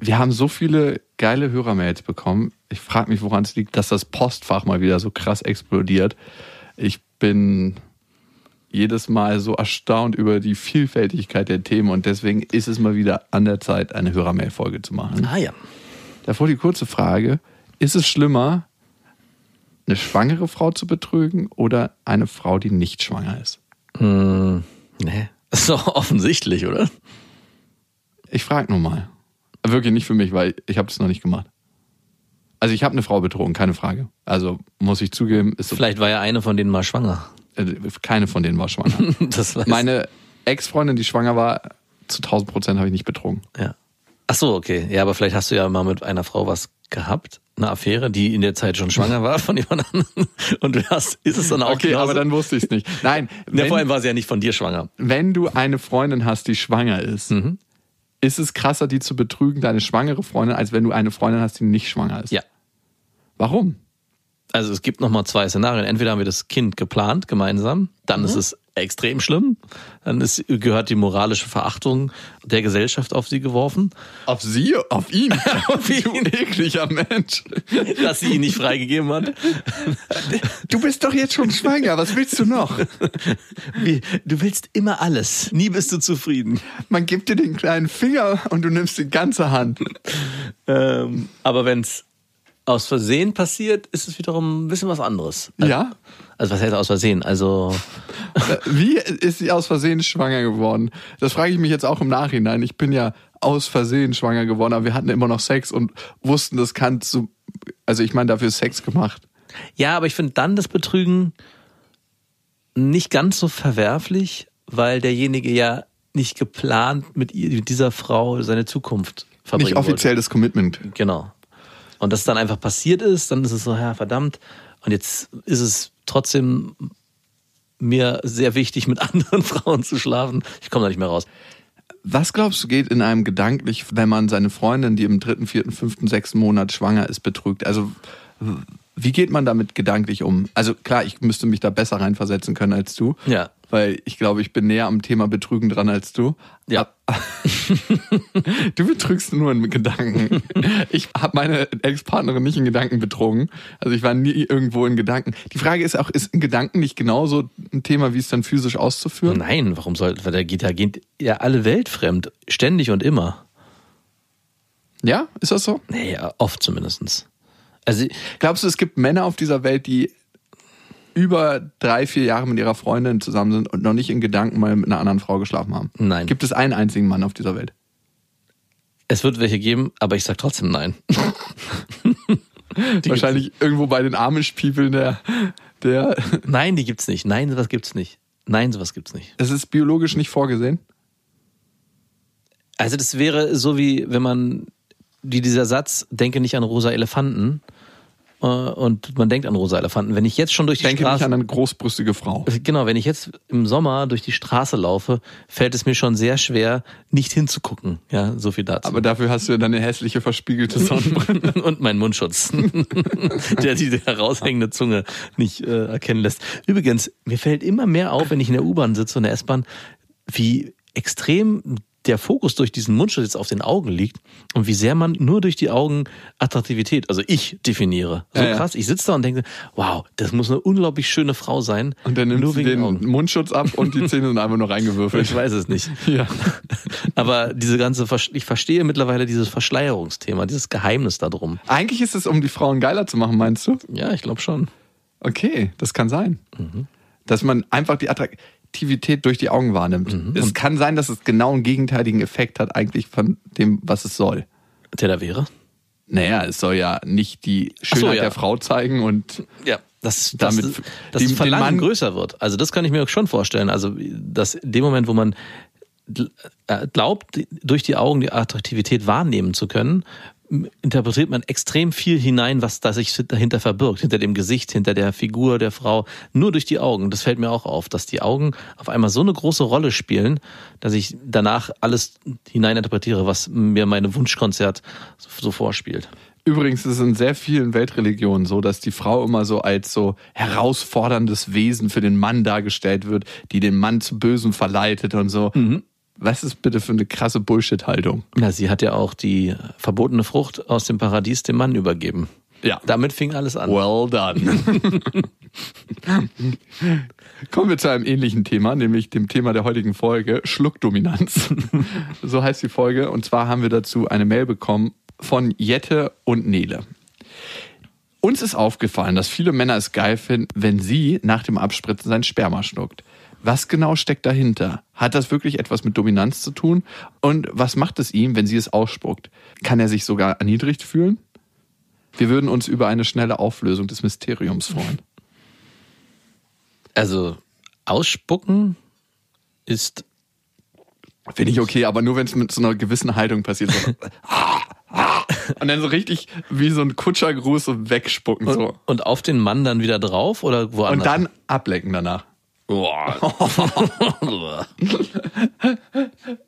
Wir haben so viele geile Hörermails bekommen. Ich frage mich, woran es liegt, dass das Postfach mal wieder so krass explodiert. Ich bin jedes Mal so erstaunt über die Vielfältigkeit der Themen und deswegen ist es mal wieder an der Zeit, eine Hörermail-Folge zu machen. Ah ja. Davor die kurze Frage: Ist es schlimmer, eine schwangere Frau zu betrügen oder eine Frau, die nicht schwanger ist? Hm, nee. Ist doch offensichtlich, oder? Ich frage nur mal. Wirklich nicht für mich, weil ich habe das noch nicht gemacht. Also ich habe eine Frau betrogen, keine Frage. Also muss ich zugeben, Vielleicht war ja eine von denen mal schwanger. äh, keine von denen war schwanger. Das weiß Meine Ex-Freundin, die schwanger war, zu 1000 Prozent habe ich nicht betrogen. Ja. Ach so, okay. Ja, aber vielleicht hast du ja mal mit einer Frau was gehabt, eine Affäre, die in der Zeit schon schwanger war von jemand anderem. Und du hast, ist es dann auch Okay, genauso? aber dann wusste ich es nicht. Nein, Ja, vor allem wenn, war sie ja nicht von dir schwanger. wenn du eine Freundin hast, die schwanger ist, Mhm. Ist es krasser, die zu betrügen, deine schwangere Freundin, als wenn du eine Freundin hast, die nicht schwanger ist. Ja. Warum? Also es gibt nochmal zwei Szenarien. Entweder haben wir das Kind geplant gemeinsam, dann Mhm. ist es extrem schlimm. Dann ist, gehört die moralische Verachtung der Gesellschaft auf sie geworfen, Auf sie? Auf ihn? Auf ihn. Du ekliger Mensch. dass sie ihn nicht freigegeben hat. Du bist doch jetzt schon schwanger, was willst du noch? Wie, du willst immer alles. Nie bist du zufrieden. Man gibt dir den kleinen Finger und du nimmst die ganze Hand. Ähm, aber wenn es aus Versehen passiert, ist es wiederum ein bisschen was anderes. Also, Ja? Also was heißt aus Versehen? Also Wie ist sie aus Versehen schwanger geworden? Das frage ich mich jetzt auch im Nachhinein. Ich bin ja aus Versehen schwanger geworden, aber wir hatten immer noch Sex und wussten, das kann zu. Also ich meine, dafür ist Sex gemacht. ja, aber ich finde dann das Betrügen nicht ganz so verwerflich, weil derjenige ja nicht geplant mit, ihr, mit dieser Frau seine Zukunft verbringen Nicht offiziell das Commitment. Wollte. Genau. Und das dann einfach passiert ist, dann ist es so, ja, verdammt. Und jetzt ist es trotzdem mir sehr wichtig, mit anderen Frauen zu schlafen. Ich komme da nicht mehr raus. Was glaubst du, geht in einem gedanklich, wenn man seine Freundin, die im dritten, vierten, fünften, sechsten Monat schwanger ist, betrügt? Also wie geht man damit gedanklich um? Also klar, ich müsste mich da besser reinversetzen können als du. Ja. Weil ich glaube, ich bin näher am Thema Betrügen dran als du. Ja. Du betrügst nur in Gedanken. Ich habe meine Ex-Partnerin nicht in Gedanken betrogen. Also ich war nie irgendwo in Gedanken. Die Frage ist auch, ist in Gedanken nicht genauso ein Thema, wie es dann physisch auszuführen? Nein, warum soll, weil geht ja, geht ja alle Welt fremd. Ständig und immer. Ja, ist das so? Naja, oft zumindestens. Also, Glaubst du, es gibt Männer auf dieser Welt, die über drei, vier Jahre mit ihrer Freundin zusammen sind und noch nicht in Gedanken mal mit einer anderen Frau geschlafen haben? Nein. Gibt es einen einzigen Mann auf dieser Welt? es wird welche geben, aber ich sag trotzdem nein. Die Wahrscheinlich irgendwo bei den Amish-People, der, der, Nein, die gibt's nicht. Nein, sowas gibt's nicht. Nein, sowas gibt's nicht. es ist biologisch nicht vorgesehen. Also das wäre so wie, wenn man, wie dieser Satz, denke nicht an rosa Elefanten. Äh, Und man denkt an rosa Elefanten. Wenn ich jetzt schon durch die Denke Straße... nicht an eine großbrüstige Frau. Genau, wenn ich jetzt im Sommer durch die Straße laufe, fällt es mir schon sehr schwer, nicht hinzugucken. Ja, so viel dazu. Aber dafür hast du ja deine hässliche, verspiegelte Sonnenbrille. und meinen Mundschutz, der die heraushängende Zunge nicht äh, erkennen lässt. Übrigens, mir fällt immer mehr auf, wenn ich in der U-Bahn sitze und in der S-Bahn, wie extrem der Fokus durch diesen Mundschutz jetzt auf den Augen liegt und wie sehr man nur durch die Augen Attraktivität, also ich definiere. So Ja, ja. krass, ich sitze da und denke, wow, das muss eine unglaublich schöne Frau sein. Und dann nimmst nur du den Augen. Mundschutz ab und die Zähne sind einfach nur reingewürfelt. Ich weiß es nicht. Ja. Aber diese ganze, ich verstehe mittlerweile dieses Verschleierungsthema, dieses Geheimnis da drum. Eigentlich ist es, um die Frauen geiler zu machen, meinst du? Ja, ich glaube schon. Okay, das kann sein. Mhm. Dass man einfach die Attraktivität durch die Augen wahrnimmt. Mhm. Es kann sein, dass es genau einen gegenteiligen Effekt hat, eigentlich von dem, was es soll. Der da wäre? Naja, es soll ja nicht die Ach so, Schönheit ja. der Frau zeigen und Ja. Dass, dass, Damit dass die- das Verlangen größer wird. Also das kann ich mir schon vorstellen. Also dass in dem Moment, wo man äh, glaubt, durch die Augen die Attraktivität wahrnehmen zu können, interpretiert man extrem viel hinein, was da sich dahinter verbirgt, hinter dem Gesicht, hinter der Figur der Frau, nur durch die Augen. Das fällt mir auch auf, dass die Augen auf einmal so eine große Rolle spielen, dass ich danach alles hineininterpretiere, was mir meine Wunschkonzert so vorspielt. Übrigens ist es in sehr vielen Weltreligionen so, dass die Frau immer so als so herausforderndes Wesen für den Mann dargestellt wird, die den Mann zu Bösen verleitet und so. Mhm. Was ist bitte für eine krasse Bullshit-Haltung? Na, sie hat ja auch die verbotene Frucht aus dem Paradies dem Mann übergeben. Ja. Damit fing alles an. Well done. Kommen wir zu einem ähnlichen Thema, nämlich dem Thema der heutigen Folge, Schluckdominanz. so heißt die Folge. Und zwar haben wir dazu eine Mail bekommen von Jette und Nele. Uns ist aufgefallen, dass viele Männer es geil finden, wenn sie nach dem Abspritzen sein Sperma schluckt. Was genau steckt dahinter? Hat das wirklich etwas mit Dominanz zu tun? Und was macht es ihm, wenn sie es ausspuckt? Kann er sich sogar erniedrigt fühlen? Wir würden uns über eine schnelle Auflösung des Mysteriums freuen. Also ausspucken ist. Finde ich okay, aber nur wenn es mit so einer gewissen Haltung passiert. So. Und dann so richtig wie so ein Kutschergruß so wegspucken. Und, so. und auf den Mann dann wieder drauf oder woanders? Und dann ablecken danach.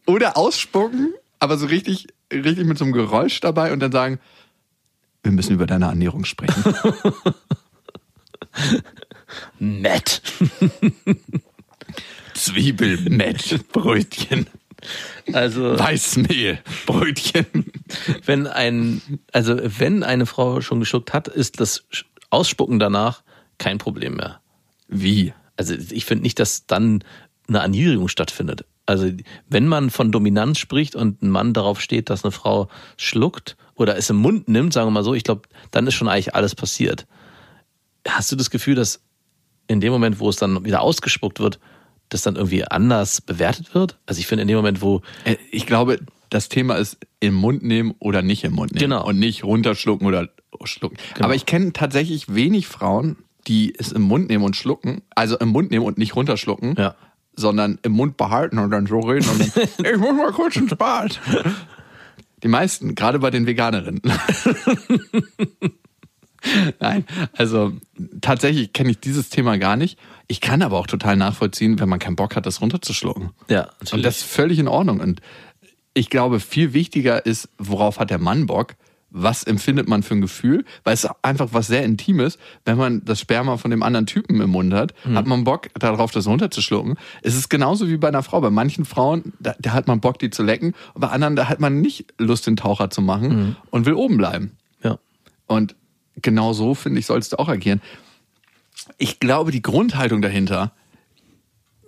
Oder ausspucken, aber so richtig, richtig mit so einem Geräusch dabei und dann sagen, wir müssen über deine Ernährung sprechen. Nett. Zwiebelmett, Brötchen. Also Weißmehl, Brötchen. wenn ein, also wenn eine Frau schon geschuckt hat, ist das Ausspucken danach kein Problem mehr. Wie? Also ich finde nicht, dass dann eine Erniedrigung stattfindet. Also wenn man von Dominanz spricht und ein Mann darauf steht, dass eine Frau schluckt oder es im Mund nimmt, sagen wir mal so, ich glaube, dann ist schon eigentlich alles passiert. Hast du das Gefühl, dass in dem Moment, wo es dann wieder ausgespuckt wird, das dann irgendwie anders bewertet wird? Also ich finde in dem Moment, wo... Äh, ich glaube, das Thema ist im Mund nehmen oder nicht im Mund nehmen. Genau. Und nicht runterschlucken oder schlucken. Genau. Aber ich kenne tatsächlich wenig Frauen, die es im Mund nehmen und schlucken. Also im Mund nehmen und nicht runterschlucken. Ja. Sondern im Mund behalten und dann so reden und dann, ich muss mal kurz ins Bad. Die meisten, gerade bei den Veganerinnen. Nein, also tatsächlich kenne ich dieses Thema gar nicht. Ich kann aber auch total nachvollziehen, wenn man keinen Bock hat, das runterzuschlucken. Ja, Und das ist völlig in Ordnung. Und ich glaube, viel wichtiger ist, worauf hat der Mann Bock? Was empfindet man für ein Gefühl? Weil es einfach was sehr Intimes. Wenn man das Sperma von dem anderen Typen im Mund hat, hat man Bock darauf, das runterzuschlucken. Es ist genauso wie bei einer Frau. Bei manchen Frauen, da, da hat man Bock, die zu lecken. Und bei anderen, da hat man nicht Lust, den Taucher zu machen und will oben bleiben. ja. Und genau so, finde ich, sollst du auch agieren. Ich glaube, die Grundhaltung dahinter,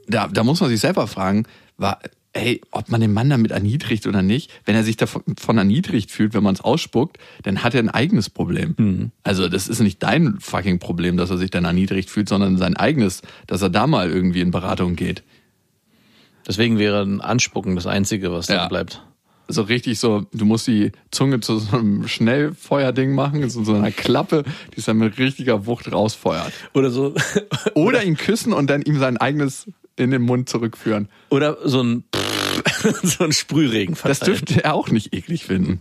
da, da muss man sich selber fragen, war, ey, ob man den Mann damit erniedrigt oder nicht. Wenn er sich davon von erniedrigt fühlt, wenn man es ausspuckt, dann hat er ein eigenes Problem. Also das ist nicht dein fucking Problem, dass er sich dann erniedrigt fühlt, sondern sein eigenes, dass er da mal irgendwie in Beratung geht. Deswegen wäre ein Anspucken das Einzige, was Ja. da bleibt. So richtig so, du musst die Zunge zu so einem Schnellfeuerding machen, zu so einer Klappe, die es dann mit richtiger Wucht rausfeuert. Oder so, Oder ihn küssen und dann ihm sein eigenes in den Mund zurückführen. oder so ein, so ein Sprühregen Das verteilen. dürfte er auch nicht eklig finden.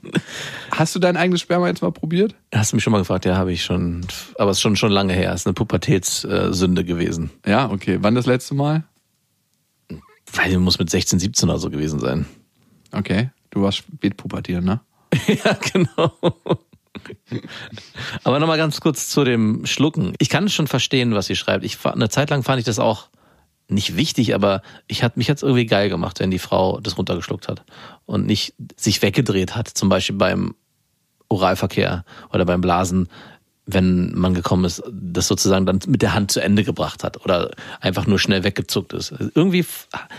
Hast du dein eigenes Sperma jetzt mal probiert? Hast du mich schon mal gefragt? Ja, habe ich schon. Aber es ist schon, schon lange her. Es ist eine Pubertätssünde gewesen. Ja, okay. Wann das letzte Mal? Weil du muss mit 16, 17 oder so gewesen sein. Okay. Du warst spätpubertieren, ne? ja, genau. Aber nochmal ganz kurz zu dem Schlucken. Ich kann schon verstehen, was sie schreibt. Ich, eine Zeit lang fand ich das auch nicht wichtig, aber ich hat, mich hat's irgendwie geil gemacht, wenn die Frau das runtergeschluckt hat und nicht sich weggedreht hat, zum Beispiel beim Oralverkehr oder beim Blasen, wenn man gekommen ist, das sozusagen dann mit der Hand zu Ende gebracht hat oder einfach nur schnell weggezuckt ist. Irgendwie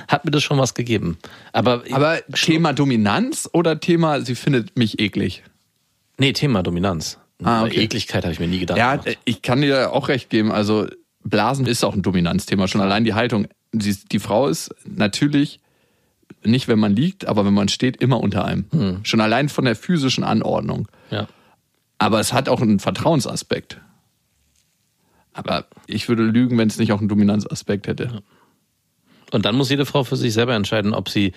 hat mir das schon was gegeben. Aber, Aber Thema Dominanz oder Thema, sie findet mich eklig? nee, Thema Dominanz. Ah, okay. Ekligkeit habe ich mir nie gedacht. Ja, ich kann dir auch recht geben. Also Blasen ist auch ein Dominanzthema. Schon allein die Haltung. Sie, die Frau ist natürlich nicht, wenn man liegt, aber wenn man steht, immer unter einem. Schon allein von der physischen Anordnung. ja. Aber es hat auch einen Vertrauensaspekt. Aber ich würde lügen, wenn es nicht auch einen Dominanzaspekt hätte. Und dann muss jede Frau für sich selber entscheiden, ob sie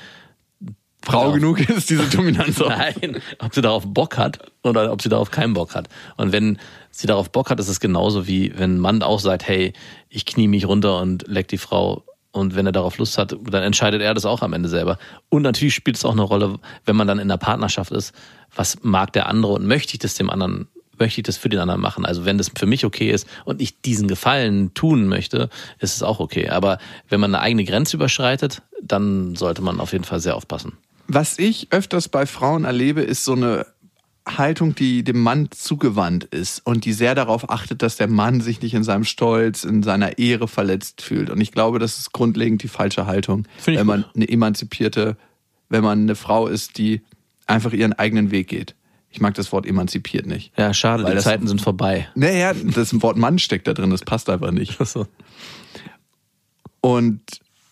Frau Genau. genug ist, diese Dominanz. Nein, ob sie darauf Bock hat oder ob sie darauf keinen Bock hat. Und wenn sie darauf Bock hat, ist es genauso wie wenn ein Mann auch sagt, hey, ich knie mich runter und leck die Frau. Und wenn er darauf Lust hat, dann entscheidet er das auch am Ende selber. Und natürlich spielt es auch eine Rolle, wenn man dann in einer Partnerschaft ist, was mag der andere und möchte ich das dem anderen, möchte ich das für den anderen machen. Also wenn das für mich okay ist und ich diesen Gefallen tun möchte, ist es auch okay. Aber wenn man eine eigene Grenze überschreitet, dann sollte man auf jeden Fall sehr aufpassen. Was ich öfters bei Frauen erlebe, ist so eine Haltung, die dem Mann zugewandt ist und die sehr darauf achtet, dass der Mann sich nicht in seinem Stolz, in seiner Ehre verletzt fühlt. Und ich glaube, das ist grundlegend die falsche Haltung, wenn man gut. eine emanzipierte, wenn man eine Frau ist, die einfach ihren eigenen Weg geht. Ich mag das Wort emanzipiert nicht. Ja, schade, die das- Zeiten sind vorbei. Naja, das Wort Mann steckt da drin, das passt einfach nicht. Achso. Und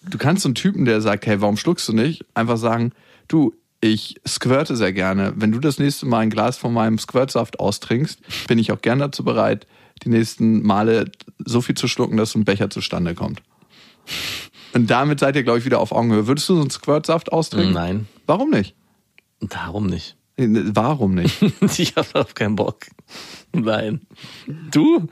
du kannst so einen Typen, der sagt, hey, warum schluckst du nicht? Einfach sagen, du, ich squirte sehr gerne. Wenn du das nächste Mal ein Glas von meinem Squirtsaft austrinkst, bin ich auch gern dazu bereit, die nächsten Male so viel zu schlucken, dass so ein Becher zustande kommt. Und damit seid ihr, glaube ich, wieder auf Augenhöhe. Würdest du so einen Squirtsaft austrinken? Nein, Warum nicht? darum nicht. Warum nicht? Ich habe darauf keinen Bock. Nein. Du?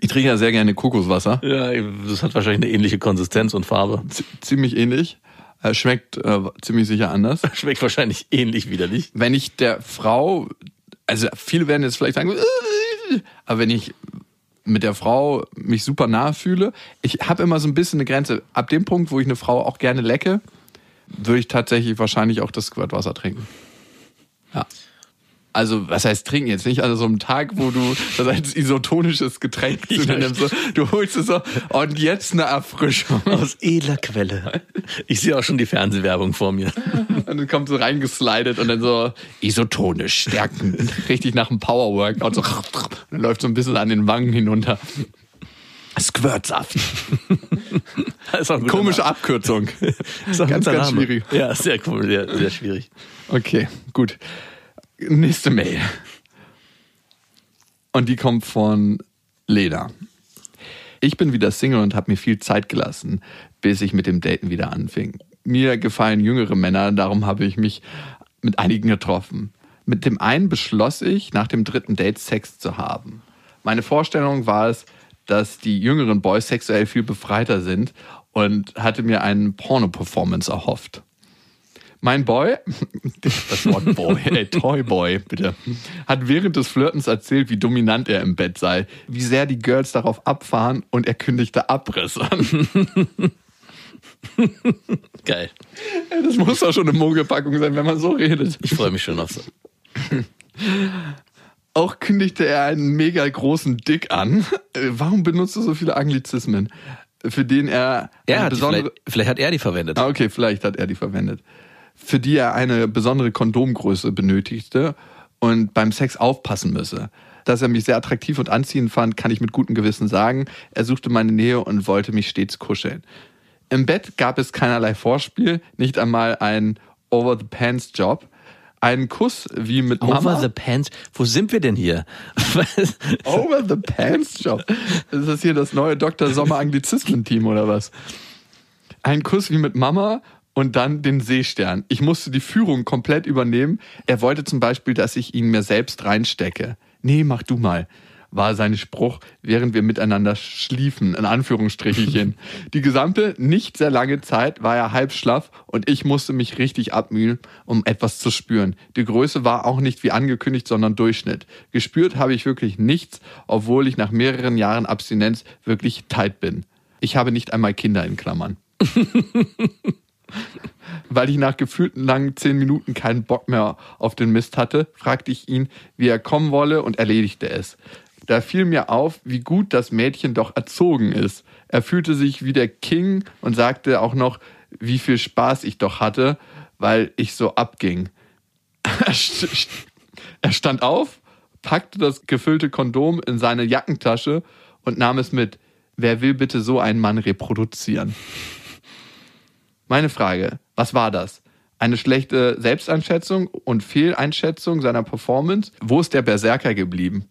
Ich trinke ja sehr gerne Kokoswasser. Ja, das hat wahrscheinlich eine ähnliche Konsistenz und Farbe. Z ziemlich ähnlich. Äh, Schmeckt äh, ziemlich sicher anders. Schmeckt wahrscheinlich ähnlich widerlich. wenn ich der Frau, also viele werden jetzt vielleicht sagen, "Äh", aber wenn ich mit der Frau mich super nahe fühle, ich habe immer so ein bisschen eine Grenze. Ab dem Punkt, wo ich eine Frau auch gerne lecke, würde ich tatsächlich wahrscheinlich auch das Squirtwasser trinken. Ja. Also, was heißt trinken jetzt nicht? Also so einem Tag, wo du das als isotonisches Getränk zu dir nimmst. So, du holst es so und jetzt eine Erfrischung. Aus edler Quelle. Ich sehe auch schon die Fernsehwerbung vor mir. Und dann kommt so reingeslidet und dann so isotonisch stärken. Richtig nach dem Powerworkout. So, dann läuft so ein bisschen an den Wangen hinunter. Squirtsaft. Komische Name. Abkürzung. Ist auch ein ganz, ganz Name. schwierig. Ja, sehr cool, sehr, sehr schwierig. Okay, gut. Nächste Mail. Und die kommt von Lena. Ich bin wieder Single und habe mir viel Zeit gelassen, bis ich mit dem Daten wieder anfing. Mir gefallen jüngere Männer, darum habe ich mich mit einigen getroffen. Mit dem einen beschloss ich, nach dem dritten Date Sex zu haben. Meine Vorstellung war es, dass die jüngeren Boys sexuell viel befreiter sind und hatte mir einen Porno-Performance erhofft. Mein Boy, das Wort Boy, ey, Toy Boy, bitte, hat während des Flirtens erzählt, wie dominant er im Bett sei, wie sehr die Girls darauf abfahren und er kündigte Abriss an. Geil. Das muss doch schon eine Mogelpackung sein, wenn man so redet. Ich freue mich schon auf so. Auch kündigte er einen mega großen Dick an. Äh, Warum benutzt du so viele Anglizismen? Für den er Er hat besondere. vielleicht, vielleicht hat er die verwendet. Ah, okay, vielleicht hat er die verwendet. Für die er eine besondere Kondomgröße benötigte und beim Sex aufpassen müsse. Dass er mich sehr attraktiv und anziehend fand, kann ich mit gutem Gewissen sagen. Er suchte meine Nähe und wollte mich stets kuscheln. Im Bett gab es keinerlei Vorspiel, nicht einmal ein Over-the-Pants-Job. Einen Kuss wie mit Mama. Over the pants. Wo sind wir denn hier? Over the Pants Job. Ist das hier das neue Dr. Sommer Anglizismen-Team oder was? Ein Kuss wie mit Mama und dann den Seestern. Ich musste die Führung komplett übernehmen. Er wollte zum Beispiel, dass ich ihn mir selbst reinstecke. Nee, mach du mal, war sein Spruch, während wir miteinander schliefen, in Anführungsstrichen. die gesamte, nicht sehr lange Zeit war er halb schlaff und ich musste mich richtig abmühen, um etwas zu spüren. Die Größe war auch nicht wie angekündigt, sondern Durchschnitt. Gespürt habe ich wirklich nichts, obwohl ich nach mehreren Jahren Abstinenz wirklich tight bin. Ich habe nicht einmal Kinder in Klammern. Weil ich nach gefühlten langen zehn Minuten keinen Bock mehr auf den Mist hatte, fragte ich ihn, wie er kommen wolle und erledigte es. Da fiel mir auf, wie gut das Mädchen doch erzogen ist. Er fühlte sich wie der King und sagte auch noch, wie viel Spaß ich doch hatte, weil ich so abging. Er st- stand auf, packte das gefüllte Kondom in seine Jackentasche und nahm es mit. Wer will bitte so einen Mann reproduzieren? Meine Frage, was war das? Eine schlechte Selbsteinschätzung und Fehleinschätzung seiner Performance? Wo ist der Berserker geblieben?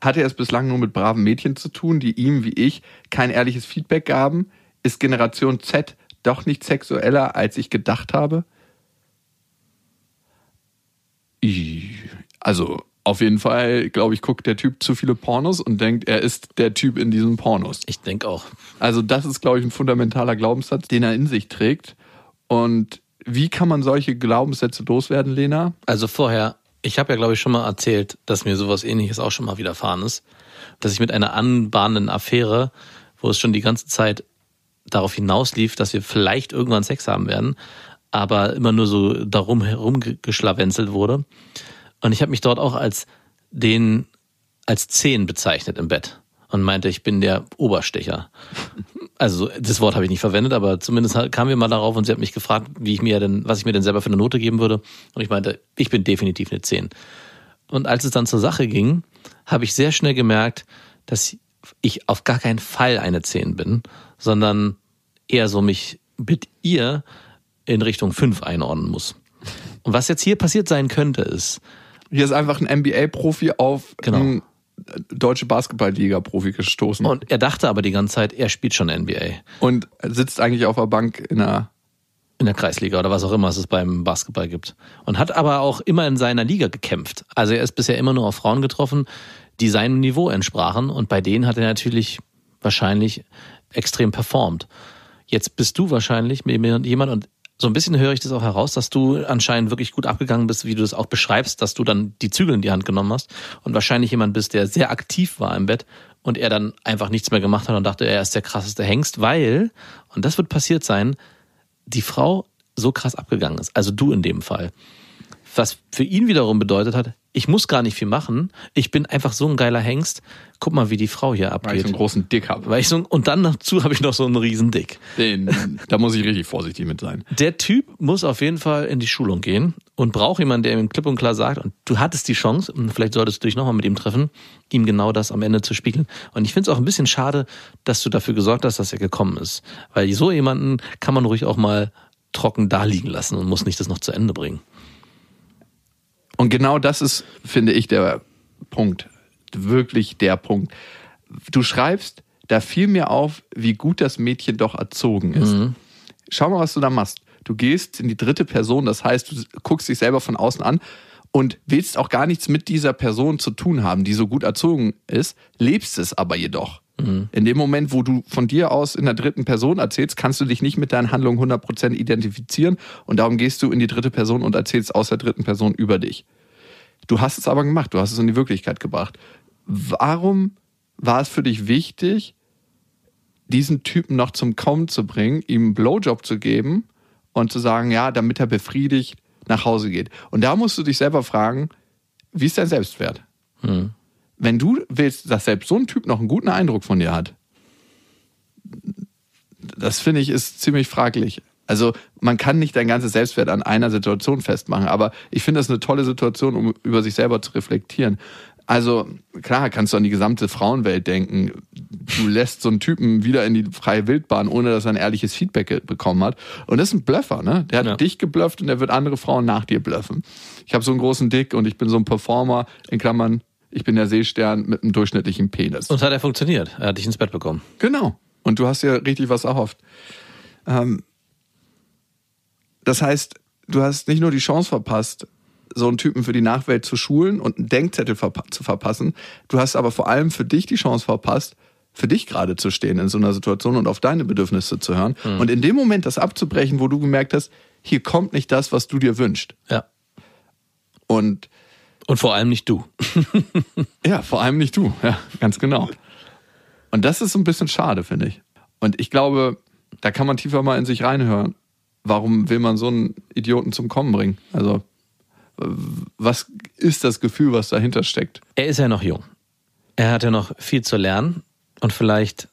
Hatte er es bislang nur mit braven Mädchen zu tun, die ihm, wie ich, kein ehrliches Feedback gaben? Ist Generation Z doch nicht sexueller, als ich gedacht habe? Also, auf jeden Fall, glaube ich, guckt der Typ zu viele Pornos und denkt, er ist der Typ in diesen Pornos. Ich denke auch. Also, das ist, glaube ich, ein fundamentaler Glaubenssatz, den er in sich trägt. Und wie kann man solche Glaubenssätze loswerden, Lena? Also vorher, ich habe ja, glaube ich, schon mal erzählt, dass mir sowas ähnliches auch schon mal widerfahren ist. Dass ich mit einer anbahnenden Affäre, wo es schon die ganze Zeit darauf hinauslief, dass wir vielleicht irgendwann Sex haben werden, aber immer nur so darum herumgeschlawenzelt wurde. Und ich habe mich dort auch als den, als Zehn bezeichnet im Bett und meinte, ich bin der Oberstecher. Also das Wort habe ich nicht verwendet, aber zumindest kamen wir mal darauf und sie hat mich gefragt, wie ich mir denn, was ich mir denn selber für eine Note geben würde. Und ich meinte, ich bin definitiv eine 10. Und als es dann zur Sache ging, habe ich sehr schnell gemerkt, dass ich auf gar keinen Fall eine 10 bin, sondern eher so mich mit ihr in Richtung 5 einordnen muss. Und was jetzt hier passiert sein könnte, ist, Hier ist einfach ein NBA-Profi auf Genau. einen deutsche Basketballliga-Profi gestoßen und, und er dachte aber die ganze Zeit, er spielt schon NBA. sitzt eigentlich auf der Bank in einer. in der Kreisliga oder was auch immer es beim Basketball gibt. Und hat aber auch immer in seiner Liga gekämpft. Also er ist bisher immer nur auf Frauen getroffen, die seinem Niveau entsprachen. Und bei denen hat er natürlich wahrscheinlich extrem performt. Jetzt bist du wahrscheinlich jemand und so ein bisschen höre ich das auch heraus, dass du anscheinend wirklich gut abgegangen bist, wie du das auch beschreibst, dass du dann die Zügel in die Hand genommen hast und wahrscheinlich jemand bist, der sehr aktiv war im Bett und er dann einfach nichts mehr gemacht hat und dachte, er ist der krasseste Hengst, weil, und das wird passiert sein, die Frau so krass abgegangen ist, also du in dem Fall. Was für ihn wiederum bedeutet hat, ich muss gar nicht viel machen, ich bin einfach so ein geiler Hengst, guck mal, wie die Frau hier Weil ich abgeht. so einen großen Dick habe. Weil ich so, und dann dazu habe ich noch so einen riesen Dick. Den, da muss ich richtig vorsichtig mit sein. Der Typ muss auf jeden Fall in die Schulung gehen und braucht jemanden, der ihm klipp und klar sagt, und du hattest die Chance, und vielleicht solltest du dich nochmal mit ihm treffen, ihm genau das am Ende zu spiegeln. Und ich finde es auch ein bisschen schade, dass du dafür gesorgt hast, dass er gekommen ist. Weil so jemanden kann man ruhig auch mal trocken da liegen lassen und muss nicht das noch zu Ende bringen. Und genau das ist, finde ich, der Punkt. Wirklich der Punkt. Du schreibst, da fiel mir auf, wie gut das Mädchen doch erzogen ist. Schau mal, was du da machst. Du gehst in die dritte Person, das heißt, du guckst dich selber von außen an und willst auch gar nichts mit dieser Person zu tun haben, die so gut erzogen ist, lebst es aber jedoch. In dem Moment, wo du von dir aus in der dritten Person erzählst, kannst du dich nicht mit deinen Handlungen 100% identifizieren und darum gehst du in die dritte Person und erzählst aus der dritten Person über dich. Du hast es aber gemacht, du hast es in die Wirklichkeit gebracht. Warum war es für dich wichtig, diesen Typen noch zum Kommen zu bringen, ihm einen Blowjob zu geben und zu sagen, ja, damit er befriedigt nach Hause geht? Und da musst du dich selber fragen, wie ist dein Selbstwert? Wenn du willst, dass selbst so ein Typ noch einen guten Eindruck von dir hat, das finde ich ist ziemlich fraglich. Also man kann nicht dein ganzes Selbstwert an einer Situation festmachen, aber ich finde das eine tolle Situation, um über sich selber zu reflektieren. Also klar kannst du an die gesamte Frauenwelt denken. Du lässt so einen Typen wieder in die freie Wildbahn, ohne dass er ein ehrliches Feedback bekommen hat. Und das ist ein Blöffer, ne? Der hat Ja. dich geblufft und der wird andere Frauen nach dir bluffen. Ich habe so einen großen Dick und ich bin so ein Performer, in Klammern, ich bin der Seestern mit einem durchschnittlichen Penis. Und hat er funktioniert. Er hat dich ins Bett bekommen. Genau. Und du hast ja richtig was erhofft. Ähm, das heißt, du hast nicht nur die Chance verpasst, so einen Typen für die Nachwelt zu schulen und einen Denkzettel verpa zu verpassen, du hast aber vor allem für dich die Chance verpasst, für dich gerade zu stehen in so einer Situation und auf deine Bedürfnisse zu hören. Und in dem Moment das abzubrechen, wo du gemerkt hast, hier kommt nicht das, was du dir wünschst. Ja. Und Und vor allem nicht du. Ja, vor allem nicht du. Ja, ganz genau. Und das ist so ein bisschen schade, finde ich. Und ich glaube, da kann man tiefer mal in sich reinhören. Warum will man so einen Idioten zum Kommen bringen? Also, was ist das Gefühl, was dahinter steckt? Er ist ja noch jung. Er hat ja noch viel zu lernen und vielleicht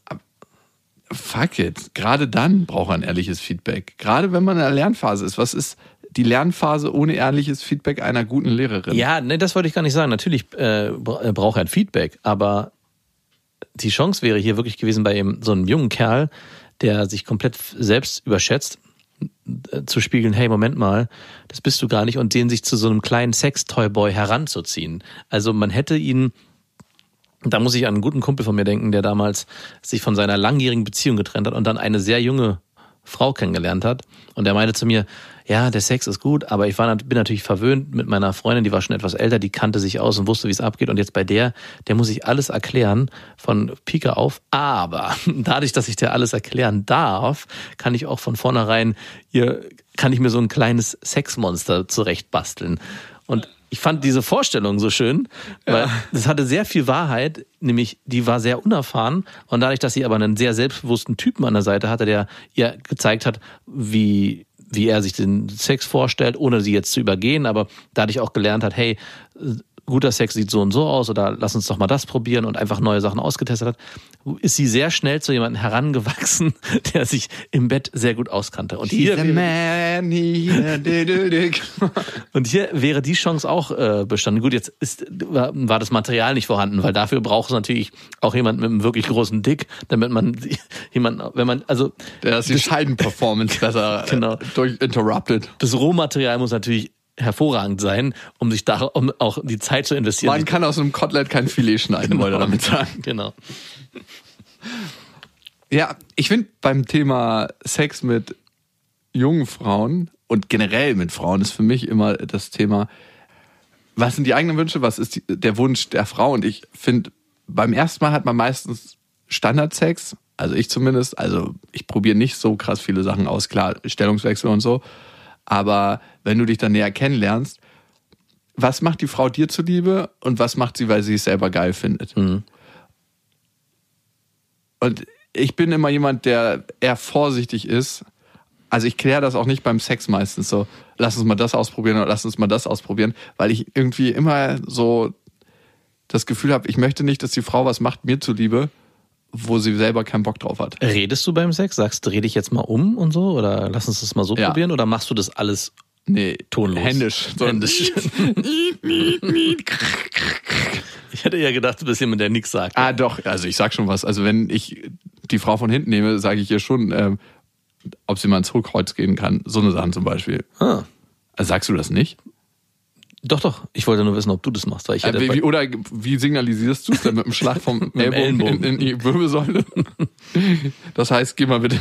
Fuck it. Gerade dann braucht er ein ehrliches Feedback. Gerade wenn man in der Lernphase ist. Was ist die Lernphase ohne ehrliches Feedback einer guten Lehrerin? Ja, ne, das wollte ich gar nicht sagen. Natürlich äh, äh, braucht er ein Feedback, aber die Chance wäre hier wirklich gewesen bei ihm, so einem jungen Kerl, der sich komplett selbst überschätzt, äh, zu spiegeln, hey, Moment mal, das bist du gar nicht, und den sich zu so einem kleinen Sextoy-Boy heranzuziehen. Also man hätte ihn, da muss ich an einen guten Kumpel von mir denken, der damals sich von seiner langjährigen Beziehung getrennt hat und dann eine sehr junge Frau kennengelernt hat. Und er meinte zu mir, ja, der Sex ist gut, aber ich war, bin natürlich verwöhnt mit meiner Freundin, die war schon etwas älter, die kannte sich aus und wusste, wie es abgeht. Und jetzt bei der, der muss ich alles erklären von Pika auf. Aber dadurch, dass ich dir alles erklären darf, kann ich auch von vornherein ihr, kann ich mir so ein kleines Sexmonster zurechtbasteln. Und ich fand diese Vorstellung so schön, weil es hatte sehr viel Wahrheit, nämlich die war sehr unerfahren. Und dadurch, dass sie aber einen sehr selbstbewussten Typen an der Seite hatte, der ihr gezeigt hat, wie wie er sich den Sex vorstellt, ohne sie jetzt zu übergehen, aber dadurch auch gelernt hat, hey, guter Sex sieht so und so aus oder lass uns doch mal das probieren und einfach neue Sachen ausgetestet hat, ist sie sehr schnell zu jemandem herangewachsen, der sich im Bett sehr gut auskannte. Und hier, wäre, und hier wäre die Chance auch äh, bestanden. Gut, jetzt ist, war, das Material nicht vorhanden, weil dafür braucht es natürlich auch jemand mit einem wirklich großen Dick, damit man jemand, wenn man, also. Der ist die Scheidenperformance besser genau. durch interrupted. Das Rohmaterial muss natürlich hervorragend sein, um sich da, um auch die Zeit zu investieren. Man kann aus einem Kotelett kein Filet schneiden, genau. wollte damit sagen. Genau. Ja, ich finde beim Thema Sex mit jungen Frauen und generell mit Frauen ist für mich immer das Thema, was sind die eigenen Wünsche, was ist die, der Wunsch der Frau? Und ich finde, beim ersten Mal hat man meistens Standardsex, also ich zumindest, also ich probiere nicht so krass viele Sachen aus, klar, Stellungswechsel und so, aber wenn du dich dann näher kennenlernst, was macht die Frau dir zuliebe und was macht sie, weil sie es selber geil findet? Mhm. Und ich bin immer jemand, der eher vorsichtig ist. Also ich kläre das auch nicht beim Sex meistens so, lass uns mal das ausprobieren oder lass uns mal das ausprobieren, weil ich irgendwie immer so das Gefühl habe, ich möchte nicht, dass die Frau was macht mir zuliebe, wo sie selber keinen Bock drauf hat. Redest du beim Sex? Sagst, dreh dich jetzt mal um und so? Oder lass uns das mal so ja. probieren? Oder machst du das alles nee, tonlos? Händisch. So Händisch. ich hätte ja gedacht, du bist jemand, der nichts sagt. Ah, doch. Also ich sag schon was. Also wenn ich die Frau von hinten nehme, sage ich ihr schon, äh, ob sie mal ins Hochkreuz gehen kann. So eine Sache zum Beispiel. Ah. Also sagst du das nicht? Doch, doch. Ich wollte nur wissen, ob du das machst. Weil ich äh, wie, oder wie signalisierst du es denn mit dem Schlag vom Ellbogen. In, in, die Wirbelsäule? das heißt, geh mal bitte.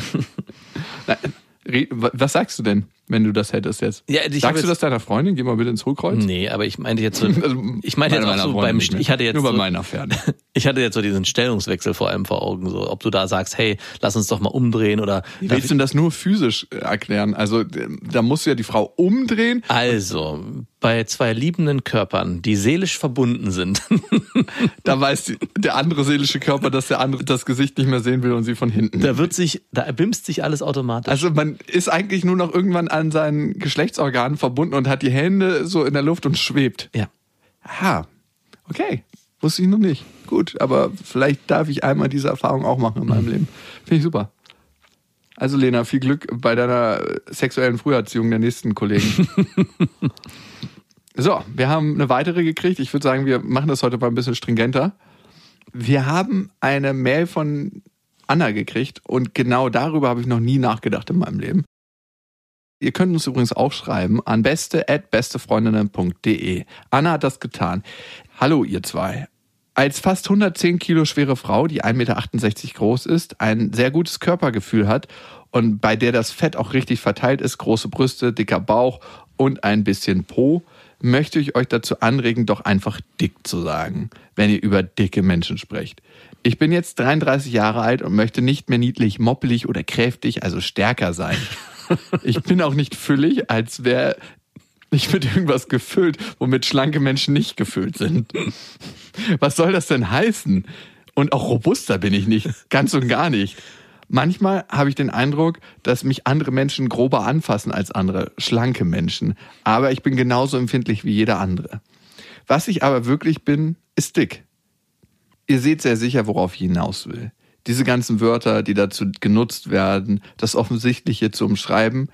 Was sagst du denn? Wenn du das hättest jetzt. Ja, Sagst du das deiner Freundin? Geh mal bitte ins Hochkreuz? Nee, aber ich meinte jetzt so, also, ich meinte jetzt auch so beim, ich hatte jetzt Nur bei so, meiner Ferne. Ich hatte jetzt so diesen Stellungswechsel vor allem vor Augen, so, ob du da sagst, hey, lass uns doch mal umdrehen oder. Willst du das nur physisch äh, erklären? Also, da musst du ja die Frau umdrehen. Also, bei zwei liebenden Körpern, die seelisch verbunden sind. da weiß die, der andere seelische Körper, dass der andere das Gesicht nicht mehr sehen will und sie von hinten. Da wird sich, da erbimst sich alles automatisch. Also man ist eigentlich nur noch irgendwann an seinen Geschlechtsorganen verbunden und hat die Hände so in der Luft und schwebt. Ja. Aha. Okay. Wusste ich noch nicht. Gut, aber vielleicht darf ich einmal diese Erfahrung auch machen in meinem Leben. Finde ich super. Also Lena, viel Glück bei deiner sexuellen Früherziehung der nächsten Kollegen. so, wir haben eine weitere gekriegt. Ich würde sagen, wir machen das heute mal ein bisschen stringenter. Wir haben eine Mail von Anna gekriegt und genau darüber habe ich noch nie nachgedacht in meinem Leben. Ihr könnt uns übrigens auch schreiben an beste.bestefreundinnen.de. Anna hat das getan. Hallo ihr zwei. Als fast 110 Kilo schwere Frau, die 1,68 Meter groß ist, ein sehr gutes Körpergefühl hat und bei der das Fett auch richtig verteilt ist, große Brüste, dicker Bauch und ein bisschen Po, möchte ich euch dazu anregen, doch einfach dick zu sagen, wenn ihr über dicke Menschen sprecht. Ich bin jetzt 33 Jahre alt und möchte nicht mehr niedlich, moppelig oder kräftig, also stärker sein. Ich bin auch nicht füllig, als wäre ich mit irgendwas gefüllt, womit schlanke Menschen nicht gefüllt sind. Was soll das denn heißen? Und auch robuster bin ich nicht, ganz und gar nicht. Manchmal habe ich den Eindruck, dass mich andere Menschen grober anfassen als andere, schlanke Menschen. Aber ich bin genauso empfindlich wie jeder andere. Was ich aber wirklich bin, ist dick. Ihr seht sehr sicher, worauf ich hinaus will diese ganzen Wörter, die dazu genutzt werden, das Offensichtliche zu umschreiben,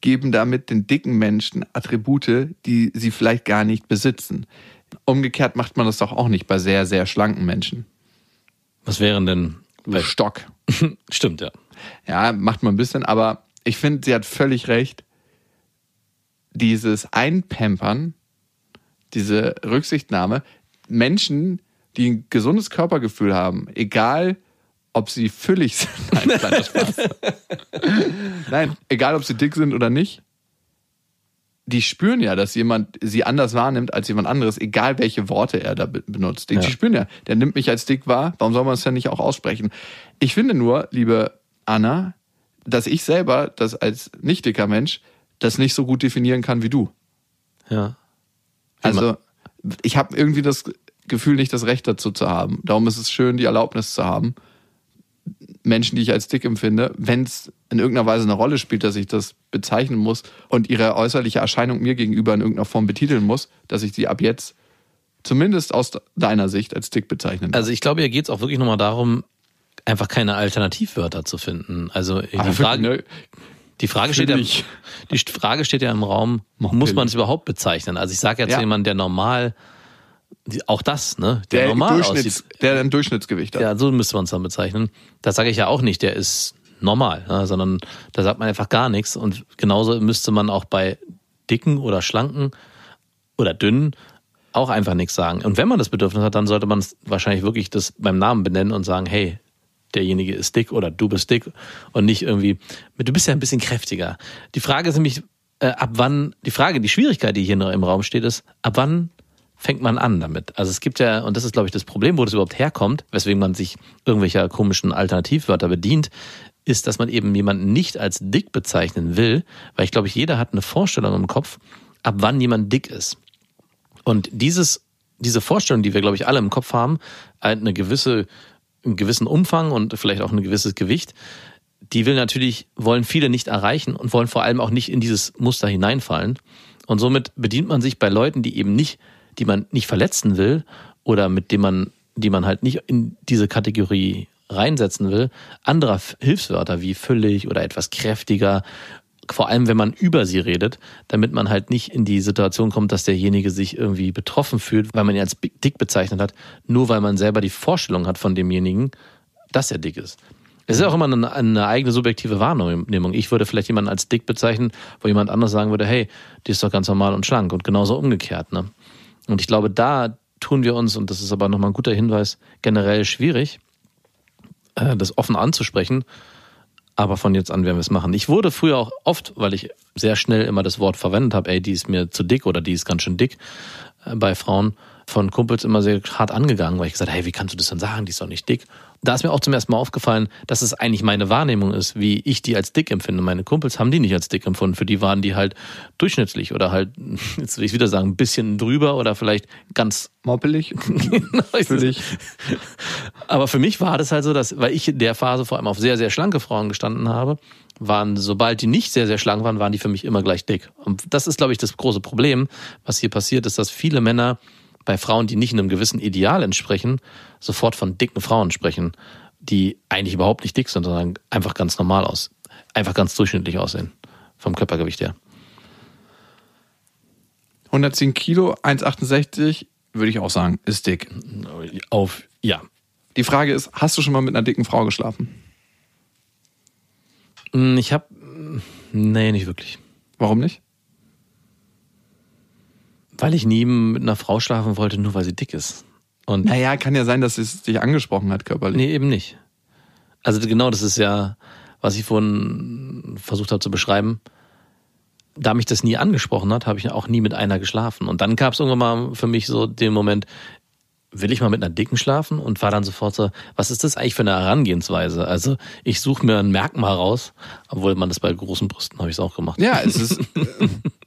geben damit den dicken Menschen Attribute, die sie vielleicht gar nicht besitzen. Umgekehrt macht man das doch auch nicht bei sehr, sehr schlanken Menschen. Was wären denn? Stock. Stimmt, ja. Ja, macht man ein bisschen, aber ich finde, sie hat völlig recht. Dieses Einpampern, diese Rücksichtnahme, Menschen, die ein gesundes Körpergefühl haben, egal ob sie füllig sind. Nein, kleiner Spaß. Nein, egal ob sie dick sind oder nicht. Die spüren ja, dass jemand sie anders wahrnimmt als jemand anderes, egal welche Worte er da be- benutzt. Die, Ja. spüren ja, der nimmt mich als dick wahr, warum soll man es denn nicht auch aussprechen? Ich finde nur, liebe Anna, dass ich selber, das als nicht dicker Mensch, das nicht so gut definieren kann wie du. Ja. Also ich habe irgendwie das Gefühl, nicht das Recht dazu zu haben. Darum ist es schön, die Erlaubnis zu haben, Menschen, die ich als dick empfinde, wenn es in irgendeiner Weise eine Rolle spielt, dass ich das bezeichnen muss und ihre äußerliche Erscheinung mir gegenüber in irgendeiner Form betiteln muss, dass ich sie ab jetzt zumindest aus deiner Sicht als dick bezeichnen darf. Also ich glaube, hier geht es auch wirklich nochmal darum, einfach keine Alternativwörter zu finden. Also die Aber Frage, ne, die Frage steht ja, die Frage steht ja im Raum, muss man es überhaupt bezeichnen? Also ich sage jetzt Ja. jemand, der normal, die- auch das, ne, der, der, normal Durchschnitts, aussieht. der ein Durchschnittsgewicht hat. Ja, so müsste man es dann bezeichnen. Das sage ich ja auch nicht, der ist normal, ne, sondern da sagt man einfach gar nichts. Und genauso müsste man auch bei dicken oder schlanken oder dünnen auch einfach nichts sagen. Und wenn man das Bedürfnis hat, dann sollte man es wahrscheinlich wirklich das beim Namen benennen und sagen, hey, derjenige ist dick oder du bist dick und nicht irgendwie, du bist ja ein bisschen kräftiger. Die Frage ist nämlich, äh, ab wann, die Frage, die Schwierigkeit, die hier noch im Raum steht, ist, ab wann fängt man an damit? Also es gibt ja, und das ist, glaube ich, das Problem, wo das überhaupt herkommt, weswegen man sich irgendwelcher komischen Alternativwörter bedient, ist, dass man eben jemanden nicht als dick bezeichnen will, weil ich glaube, jeder hat eine Vorstellung im Kopf, ab wann jemand dick ist. Und dieses, diese Vorstellung, die wir, glaube ich, alle im Kopf haben, halt eine gewisse, einen gewissen Umfang und vielleicht auch ein gewisses Gewicht, die will natürlich, wollen viele nicht erreichen und wollen vor allem auch nicht in dieses Muster hineinfallen. Und somit bedient man sich bei Leuten, die eben nicht, die man nicht verletzen will oder mit denen man, die man halt nicht in diese Kategorie reinsetzen will, anderer Hilfswörter wie füllig oder etwas kräftiger, vor allem wenn man über sie redet, damit man halt nicht in die Situation kommt, dass derjenige sich irgendwie betroffen fühlt, weil man ihn als dick bezeichnet hat, nur weil man selber die Vorstellung hat von demjenigen, dass er dick ist. Es ist auch immer eine, eine eigene subjektive Wahrnehmung. Ich würde vielleicht jemanden als dick bezeichnen, wo jemand anders sagen würde, hey, die ist doch ganz normal und schlank und genauso umgekehrt. Ne? Und ich glaube, da tun wir uns, und das ist aber nochmal ein guter Hinweis, generell schwierig, äh, das offen anzusprechen. Aber von jetzt an werden wir es machen. Ich wurde früher auch oft, weil ich sehr schnell immer das Wort verwendet habe, ey, die ist mir zu dick oder die ist ganz schön dick äh, bei Frauen, von Kumpels immer sehr hart angegangen, weil ich gesagt habe, hey, wie kannst du das denn sagen, die ist doch nicht dick. Da ist mir auch zum ersten Mal aufgefallen, dass es eigentlich meine Wahrnehmung ist, wie ich die als dick empfinde. Meine Kumpels haben die nicht als dick empfunden. Für die waren die halt durchschnittlich oder halt, jetzt will ich wieder sagen, ein bisschen drüber oder vielleicht ganz Moppelig. Natürlich. Aber für mich war das halt so, dass, weil ich in der Phase vor allem auf sehr, sehr schlanke Frauen gestanden habe, waren, sobald die nicht sehr, sehr schlank waren, waren die für mich immer gleich dick. Und das ist, glaube ich, das große Problem, was hier passiert, ist, dass viele Männer bei Frauen, die nicht einem gewissen Ideal entsprechen, sofort von dicken Frauen sprechen, die eigentlich überhaupt nicht dick sind, sondern einfach ganz normal aus, einfach ganz durchschnittlich aussehen. Vom Körpergewicht her. 110 Kilo, 1,68, würde ich auch sagen, ist dick. Auf, ja. Die Frage ist, hast du schon mal mit einer dicken Frau geschlafen? Hm, Ich habe, nee, nicht wirklich. Warum nicht? Weil ich nie mit einer Frau schlafen wollte, nur weil sie dick ist. Und Naja, kann ja sein, dass es dich angesprochen hat körperlich. nee, eben nicht. Also genau, das ist ja, was ich vorhin versucht habe zu beschreiben. Da mich das nie angesprochen hat, habe ich auch nie mit einer geschlafen. Und dann gab es irgendwann mal für mich so den Moment, will ich mal mit einer Dicken schlafen? Und war dann sofort so, was ist das eigentlich für eine Herangehensweise? Also ich suche mir ein Merkmal raus, obwohl man das bei großen Brüsten habe ich es auch gemacht. Ja, es ist.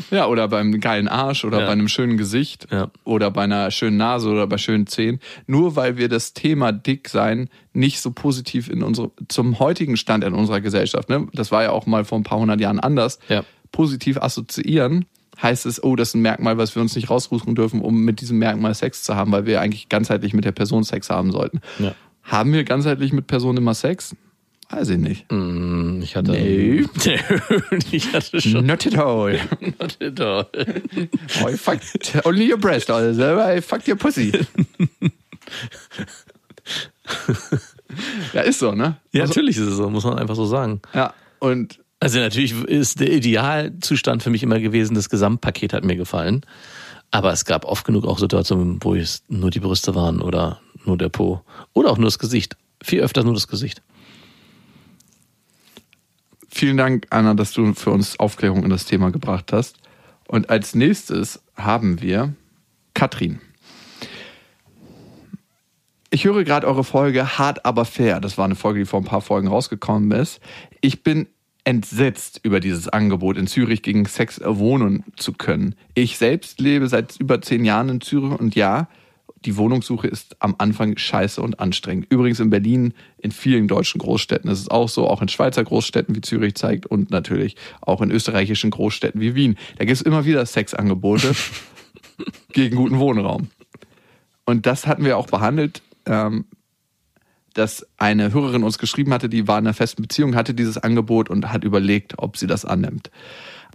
ja, oder beim geilen Arsch oder Ja. bei einem schönen Gesicht Ja. oder bei einer schönen Nase oder bei schönen Zähnen. Nur weil wir das Thema dick sein nicht so positiv in unsere, zum heutigen Stand in unserer Gesellschaft, ne? das war ja auch mal vor ein paar hundert Jahren anders, Ja. positiv assoziieren, heißt es, oh, das ist ein Merkmal, was wir uns nicht raussuchen dürfen, um mit diesem Merkmal Sex zu haben, weil wir eigentlich ganzheitlich mit der Person Sex haben sollten. Haben wir ganzheitlich mit Personen immer Sex? Weiß ich nicht. Hm, Ich hatte, Nee. ich hatte schon. Not at all. Not at all. Oh, I fucked only your breast, also I fucked your pussy. ja, ist so, ne? Ja, Also, natürlich ist es so, muss man einfach so sagen. ja, und Also natürlich ist der Idealzustand für mich immer gewesen, das Gesamtpaket hat mir gefallen. Aber es gab oft genug auch Situationen, wo es nur die Brüste waren oder nur der Po oder auch nur das Gesicht. Viel öfter nur das Gesicht. Vielen Dank, Anna, dass du für uns Aufklärung in das Thema gebracht hast. Und als nächstes haben wir Katrin. Ich höre gerade eure Folge Hart aber fair. Das war eine Folge, die vor ein paar Folgen rausgekommen ist. Ich bin entsetzt über dieses Angebot, in Zürich gegen Sex wohnen zu können. Ich selbst lebe seit über zehn Jahren in Zürich und ja, die Wohnungssuche ist am Anfang scheiße und anstrengend. Übrigens in Berlin, in vielen deutschen Großstädten ist es auch so, auch in Schweizer Großstädten wie Zürich zeigt und natürlich auch in österreichischen Großstädten wie Wien. Da gibt es immer wieder Sexangebote gegen guten Wohnraum. Und das hatten wir auch behandelt. Ähm, dass eine Hörerin uns geschrieben hatte, die war in einer festen Beziehung, hatte dieses Angebot und hat überlegt, ob sie das annimmt.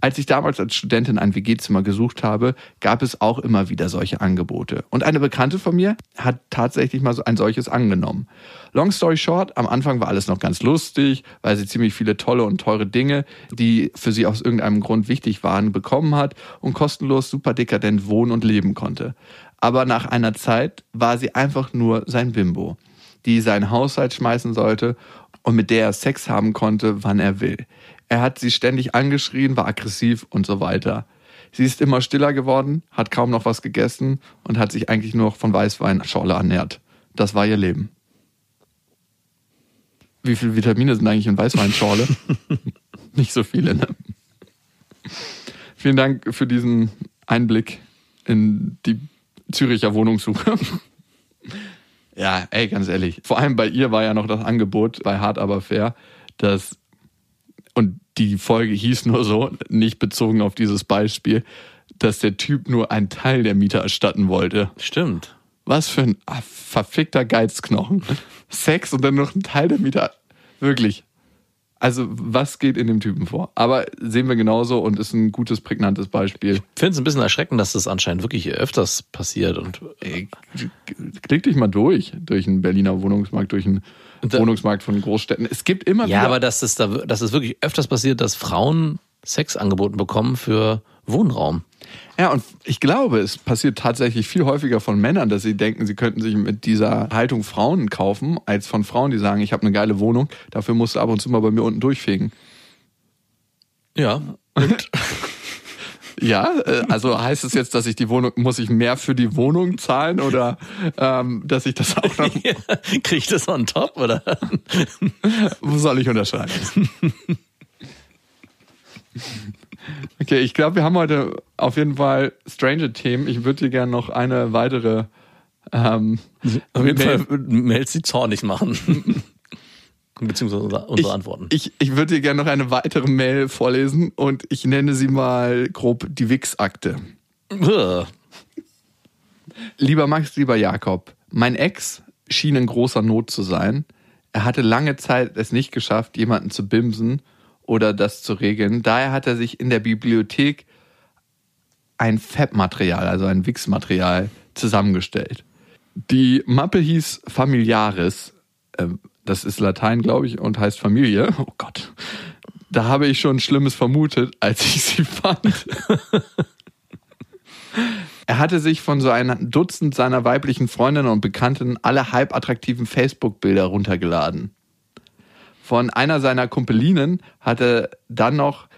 Als ich damals als Studentin ein WG-Zimmer gesucht habe, gab es auch immer wieder solche Angebote. Und eine Bekannte von mir hat tatsächlich mal so ein solches angenommen. Long story short, am Anfang war alles noch ganz lustig, weil sie ziemlich viele tolle und teure Dinge, die für sie aus irgendeinem Grund wichtig waren, bekommen hat und kostenlos super dekadent wohnen und leben konnte. Aber nach einer Zeit war sie einfach nur sein Bimbo die seinen Haushalt schmeißen sollte und mit der er Sex haben konnte, wann er will. Er hat sie ständig angeschrien, war aggressiv und so weiter. Sie ist immer stiller geworden, hat kaum noch was gegessen und hat sich eigentlich nur von Weißweinschorle ernährt. Das war ihr Leben. Wie viele Vitamine sind eigentlich in Weißweinschorle? Nicht so viele, ne? Vielen Dank für diesen Einblick in die Züricher Wohnungssuche. Ja, ey, ganz ehrlich. Vor allem bei ihr war ja noch das Angebot bei Hart aber fair, dass, und die Folge hieß nur so, nicht bezogen auf dieses Beispiel, dass der Typ nur einen Teil der Miete erstatten wollte. Stimmt. Was für ein verfickter Geizknochen. Sex und dann noch ein Teil der Miete. Wirklich. Also, was geht in dem Typen vor? Aber sehen wir genauso und ist ein gutes, prägnantes Beispiel. Ich finde es ein bisschen erschreckend, dass das anscheinend wirklich öfters passiert. Und Ey, klick dich mal durch, durch einen Berliner Wohnungsmarkt, durch einen da, Wohnungsmarkt von Großstädten. Es gibt immer ja, wieder. Ja, aber dass es, da, dass es wirklich öfters passiert, dass Frauen Sex angeboten bekommen für Wohnraum. Ja, und ich glaube, es passiert tatsächlich viel häufiger von Männern, dass sie denken, sie könnten sich mit dieser Haltung Frauen kaufen, als von Frauen, die sagen, ich habe eine geile Wohnung, dafür musst du ab und zu mal bei mir unten durchfegen. Ja. Und? ja, äh, also heißt es jetzt, dass ich die Wohnung, muss ich mehr für die Wohnung zahlen oder ähm, dass ich das auch noch. Ja, Kriege ich das on top oder? Wo soll ich unterschreiben? Okay, ich glaube, wir haben heute auf jeden Fall Stranger-Themen. Ich würde dir gerne noch eine weitere. Ähm, auf jeden Mail Fall Mails, die zornig machen. Beziehungsweise unsere, unsere ich, Antworten. Ich, ich würde dir gerne noch eine weitere Mail vorlesen und ich nenne sie mal grob die Wix-Akte. Lieber Max, lieber Jakob, mein Ex schien in großer Not zu sein. Er hatte lange Zeit es nicht geschafft, jemanden zu bimsen oder das zu regeln. Daher hat er sich in der Bibliothek ein FAB-Material, also ein Wix-Material, zusammengestellt. Die Mappe hieß Familiaris. Ähm, das ist Latein, glaube ich, und heißt Familie. Oh Gott. Da habe ich schon Schlimmes vermutet, als ich sie fand. er hatte sich von so einem Dutzend seiner weiblichen Freundinnen und Bekannten alle halb attraktiven Facebook-Bilder runtergeladen. Von einer seiner Kumpelinen hatte dann noch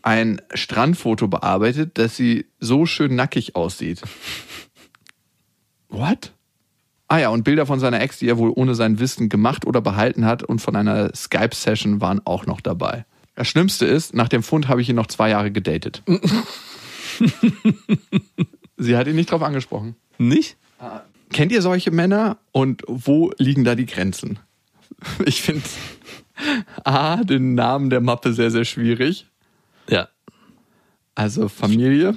ein Strandfoto bearbeitet, dass sie so schön nackig aussieht. What? Ah ja, und Bilder von seiner Ex, die er wohl ohne sein Wissen gemacht oder behalten hat und von einer Skype-Session waren auch noch dabei. Das Schlimmste ist, nach dem Fund habe ich ihn noch zwei Jahre gedatet. Sie hat ihn nicht drauf angesprochen. Nicht? Kennt ihr solche Männer und wo liegen da die Grenzen? Ich finde A, den Namen der Mappe sehr, sehr schwierig. Ja. Also Familie.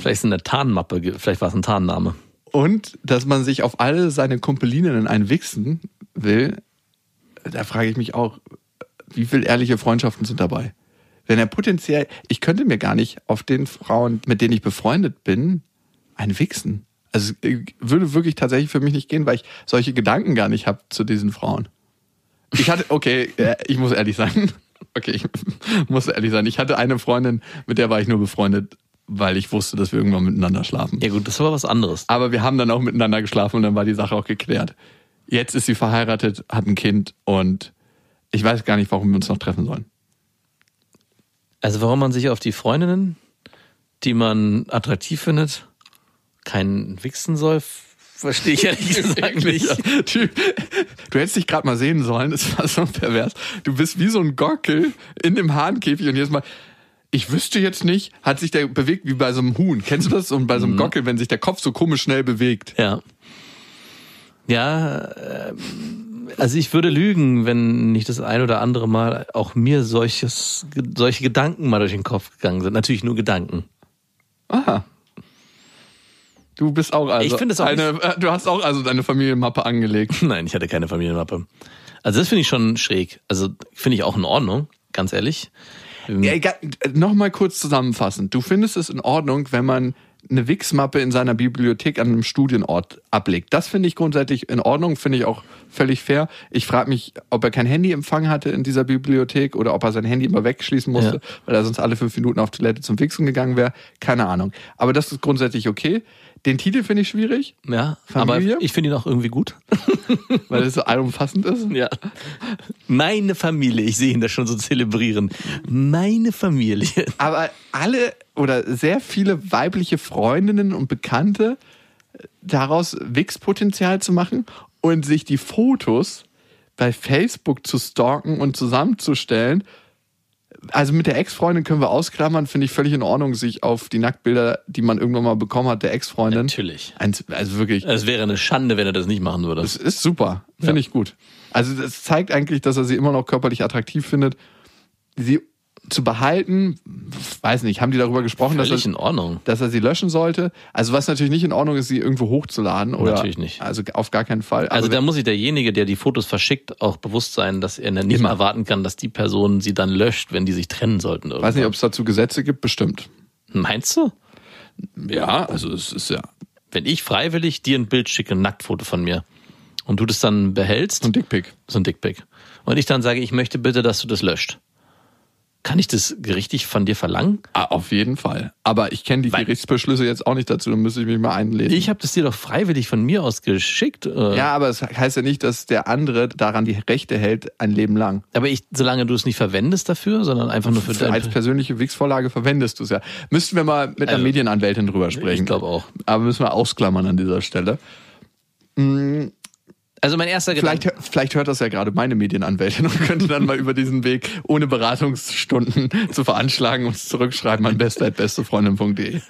Vielleicht ist es eine Tarnmappe, vielleicht war es ein Tarnname. Und dass man sich auf alle seine Kumpelinen einwichsen will, da frage ich mich auch, wie viele ehrliche Freundschaften sind dabei? Wenn er potenziell, ich könnte mir gar nicht auf den Frauen, mit denen ich befreundet bin, einwichsen. Also würde wirklich tatsächlich für mich nicht gehen, weil ich solche Gedanken gar nicht habe zu diesen Frauen. Ich hatte, okay, ich muss ehrlich sein. Okay, ich muss ehrlich sein. Ich hatte eine Freundin, mit der war ich nur befreundet, weil ich wusste, dass wir irgendwann miteinander schlafen. Ja gut, das war was anderes. Aber wir haben dann auch miteinander geschlafen und dann war die Sache auch geklärt. Jetzt ist sie verheiratet, hat ein Kind und ich weiß gar nicht, warum wir uns noch treffen sollen. Also warum man sich auf die Freundinnen, die man attraktiv findet, keinen wichsen soll, verstehe ich ehrlich gesagt nicht. Du, du hättest dich gerade mal sehen sollen, es war so pervers. Du bist wie so ein Gockel in dem Hahnkäfig und jetzt mal, ich wüsste jetzt nicht, hat sich der bewegt wie bei so einem Huhn. Kennst du das? Und bei so einem Gockel, wenn sich der Kopf so komisch schnell bewegt. Ja. Ja, ähm, also ich würde lügen, wenn nicht das ein oder andere Mal auch mir solches, solche Gedanken mal durch den Kopf gegangen sind. Natürlich nur Gedanken. Aha. Du bist auch also Ich finde es auch eine, äh, du hast auch also deine Familienmappe angelegt. Nein, ich hatte keine Familienmappe. Also das finde ich schon schräg. Also finde ich auch in Ordnung, ganz ehrlich. Ähm, Ja, egal, noch mal kurz zusammenfassend. Du findest es in Ordnung, wenn man eine Wix-Mappe in seiner Bibliothek an einem Studienort ablegt. Das finde ich grundsätzlich in Ordnung, finde ich auch völlig fair. Ich frage mich, ob er kein Handyempfang hatte in dieser Bibliothek oder ob er sein Handy immer wegschließen musste, Ja. weil er sonst alle fünf Minuten auf Toilette zum Wichsen gegangen wäre. Keine Ahnung. Aber das ist grundsätzlich okay. Den Titel finde ich schwierig, Ja, Familie? aber ich finde ihn auch irgendwie gut. weil es so allumfassend ist. Ja. Meine Familie, ich sehe ihn da schon so zelebrieren. Meine Familie. Aber alle oder sehr viele weibliche Freundinnen und Bekannte daraus Wix-Potenzial zu machen und sich die Fotos bei Facebook zu stalken und zusammenzustellen. Also mit der Ex-Freundin können wir ausklammern, finde ich völlig in Ordnung, sich auf die Nacktbilder, die man irgendwann mal bekommen hat, der Ex-Freundin. Natürlich. Also wirklich, Es wäre eine Schande, wenn er das nicht machen würde. es ist super, finde Ja. ich gut. Also das zeigt eigentlich, dass er sie immer noch körperlich attraktiv findet. Sie zu behalten, weiß nicht, haben die darüber gesprochen, dass er, in Ordnung. dass er sie löschen sollte? Also was natürlich nicht in Ordnung ist, sie irgendwo hochzuladen oder Natürlich nicht. Also auf gar keinen Fall. Also Aber da muss sich derjenige, der die Fotos verschickt, auch bewusst sein, dass er nicht Immer. erwarten kann, dass die Person sie dann löscht, wenn die sich trennen sollten. ich weiß nicht, ob es dazu Gesetze gibt, bestimmt. Meinst du? Ja, also es ist ja Wenn ich freiwillig dir ein Bild schicke, ein Nacktfoto von mir, und du das dann behältst, so ein Dickpick. so ein Dickpick, und ich dann sage, ich möchte bitte, dass du das löscht, kann ich das gerichtlich von dir verlangen? Ah, auf jeden Fall. Aber ich kenne die Weil- Gerichtsbeschlüsse jetzt auch nicht dazu, dann müsste ich mich mal einlesen. Ich habe das dir doch freiwillig von mir aus geschickt. äh, ja, aber es heißt ja nicht, dass der andere daran die Rechte hält ein Leben lang. Aber ich, solange du es nicht verwendest dafür, sondern einfach nur für Für, dein... als persönliche Wix-Vorlage verwendest du es ja. Müssten wir mal mit einer Also, Medienanwältin drüber sprechen. ich glaube auch. Aber müssen wir ausklammern an dieser Stelle. Also mein erster Vielleicht, Gedanke... vielleicht hört das ja gerade meine Medienanwältin und könnte dann mal über diesen Weg, ohne Beratungsstunden zu veranschlagen, uns zurückschreiben an beste.bestefreundin.de.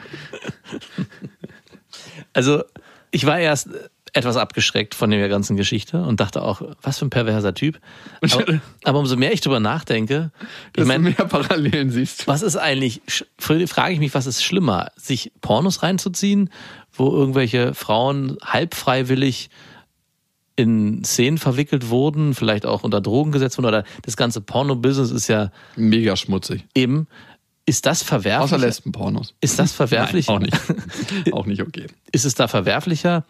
Also ich war erst etwas abgeschreckt von der ganzen Geschichte und dachte auch, was für ein perverser Typ. Aber, aber umso mehr ich drüber nachdenke, ich du mehr Parallelen siehst. was ist eigentlich, frage ich mich, was ist schlimmer, sich Pornos reinzuziehen, wo irgendwelche Frauen halb freiwillig in Szenen verwickelt wurden, vielleicht auch unter Drogen gesetzt wurden, oder das ganze Porno-Business ist ja Mega schmutzig. eben, ist das verwerflich? Außer Lesbenpornos. Ist das verwerflich? Nein, auch nicht. auch nicht okay. ist es da verwerflicher,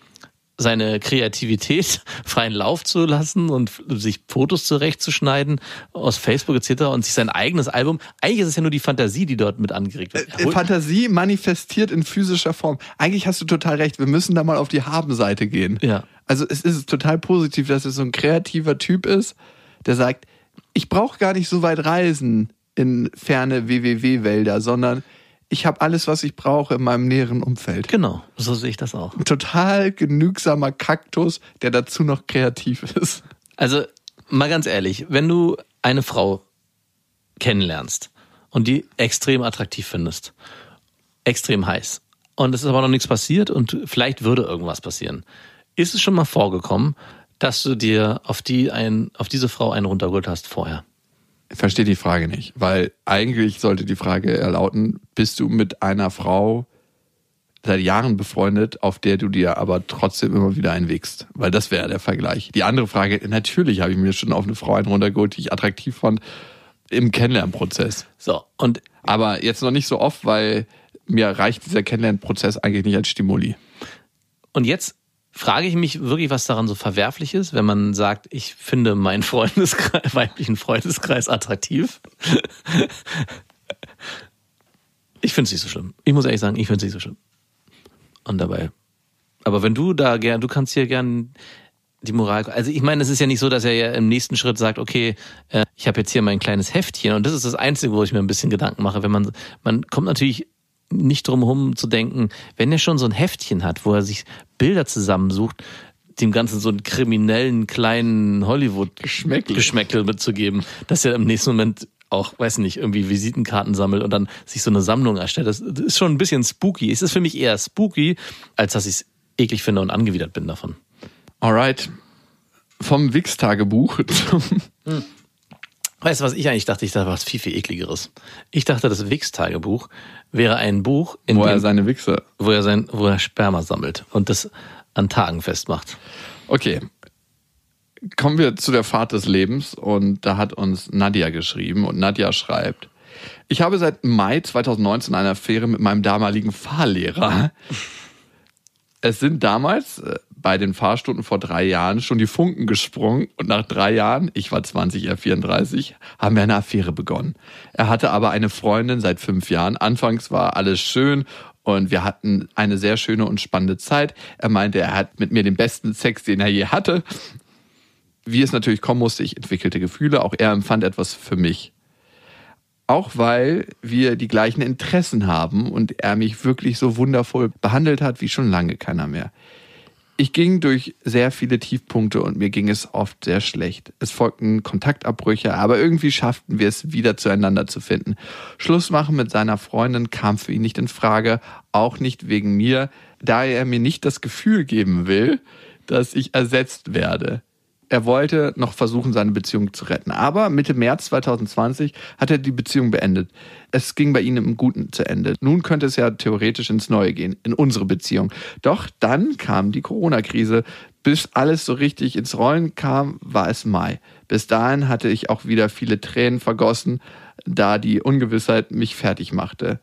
seine Kreativität freien Lauf zu lassen und sich Fotos zurechtzuschneiden aus Facebook etc. und sich sein eigenes Album, eigentlich ist es ja nur die Fantasie, die dort mit angeregt wird. Äh, Fantasie manifestiert in physischer Form. Eigentlich hast du total recht. Wir müssen da mal auf die Habenseite gehen. Ja. Also es ist total positiv, dass es so ein kreativer Typ ist, der sagt, ich brauche gar nicht so weit reisen in ferne WWW-Wälder, sondern ich habe alles, was ich brauche in meinem näheren Umfeld. Genau, so sehe ich das auch. Ein total genügsamer Kaktus, der dazu noch kreativ ist. Also mal ganz ehrlich, wenn du eine Frau kennenlernst und die extrem attraktiv findest, extrem heiß, und es ist aber noch nichts passiert und vielleicht würde irgendwas passieren, ist es schon mal vorgekommen, dass du dir auf die ein, auf diese Frau einen runtergeholt hast vorher? Verstehe die Frage nicht, weil eigentlich sollte die Frage lauten, bist du mit einer Frau seit Jahren befreundet, auf der du dir aber trotzdem immer wieder einwegst? Weil das wäre der Vergleich. Die andere Frage, natürlich habe ich mir schon auf eine Frau einen runtergeholt, die ich attraktiv fand, im Kennenlernprozess. So, und Aber jetzt noch nicht so oft, weil mir reicht dieser Kennenlernprozess eigentlich nicht als Stimuli. Und jetzt frage ich mich wirklich, was daran so verwerflich ist, wenn man sagt, ich finde meinen Freundeskreis, weiblichen Freundeskreis attraktiv. Ich finde es nicht so schlimm. Ich muss ehrlich sagen, ich finde es nicht so schlimm. Und dabei. Aber wenn du da gern, du kannst hier gern, die Moral. Also ich meine, es ist ja nicht so, dass er ja im nächsten Schritt sagt, okay, äh, ich habe jetzt hier mein kleines Heftchen und das ist das Einzige, wo ich mir ein bisschen Gedanken mache. Wenn man, man kommt natürlich nicht drum herum zu denken, wenn er schon so ein Heftchen hat, wo er sich Bilder zusammensucht, dem Ganzen so einen kriminellen kleinen Hollywood-Geschmäckle Geschmäckle mitzugeben, dass er im nächsten Moment auch, weiß nicht, irgendwie Visitenkarten sammelt und dann sich so eine Sammlung erstellt. Das, das ist schon ein bisschen spooky. Es ist für mich eher spooky, als dass ich es eklig finde und angewidert bin davon. Alright. Vom Wix-Tagebuch zum. Hm. Weißt du, was ich eigentlich dachte? Ich dachte, was viel, viel ekligeres. Ich dachte, das Wix-Tagebuch wäre ein Buch, in wo dem, er seine Wichse, wo er sein, wo er Sperma sammelt und das an Tagen festmacht. Okay. Kommen wir zu der Fahrt des Lebens und da hat uns Nadja geschrieben und Nadja schreibt, ich habe seit Mai 2019 eine Affäre mit meinem damaligen Fahrlehrer. Es sind damals äh, bei den Fahrstunden vor drei Jahren schon die Funken gesprungen und nach drei Jahren, ich war 20, er 34, haben wir eine Affäre begonnen. Er hatte aber eine Freundin seit fünf Jahren. Anfangs war alles schön und wir hatten eine sehr schöne und spannende Zeit. Er meinte, er hat mit mir den besten Sex, den er je hatte. Wie es natürlich kommen musste, ich entwickelte Gefühle, auch er empfand etwas für mich. Auch weil wir die gleichen Interessen haben und er mich wirklich so wundervoll behandelt hat wie schon lange keiner mehr. Ich ging durch sehr viele Tiefpunkte und mir ging es oft sehr schlecht. Es folgten Kontaktabbrüche, aber irgendwie schafften wir es wieder zueinander zu finden. Schluss machen mit seiner Freundin kam für ihn nicht in Frage, auch nicht wegen mir, da er mir nicht das Gefühl geben will, dass ich ersetzt werde. Er wollte noch versuchen, seine Beziehung zu retten. Aber Mitte März 2020 hat er die Beziehung beendet. Es ging bei ihnen im Guten zu Ende. Nun könnte es ja theoretisch ins Neue gehen, in unsere Beziehung. Doch dann kam die Corona-Krise. Bis alles so richtig ins Rollen kam, war es Mai. Bis dahin hatte ich auch wieder viele Tränen vergossen, da die Ungewissheit mich fertig machte.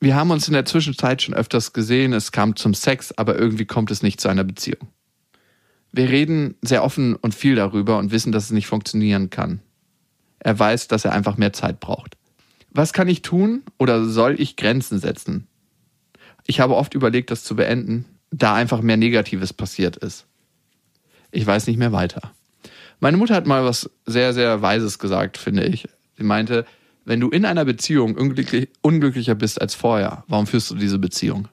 Wir haben uns in der Zwischenzeit schon öfters gesehen, es kam zum Sex, aber irgendwie kommt es nicht zu einer Beziehung. Wir reden sehr offen und viel darüber und wissen, dass es nicht funktionieren kann. Er weiß, dass er einfach mehr Zeit braucht. Was kann ich tun oder soll ich Grenzen setzen? Ich habe oft überlegt, das zu beenden, da einfach mehr Negatives passiert ist. Ich weiß nicht mehr weiter. Meine Mutter hat mal was sehr, sehr Weises gesagt, finde ich. Sie meinte, wenn du in einer Beziehung unglücklich, unglücklicher bist als vorher, warum führst du diese Beziehung?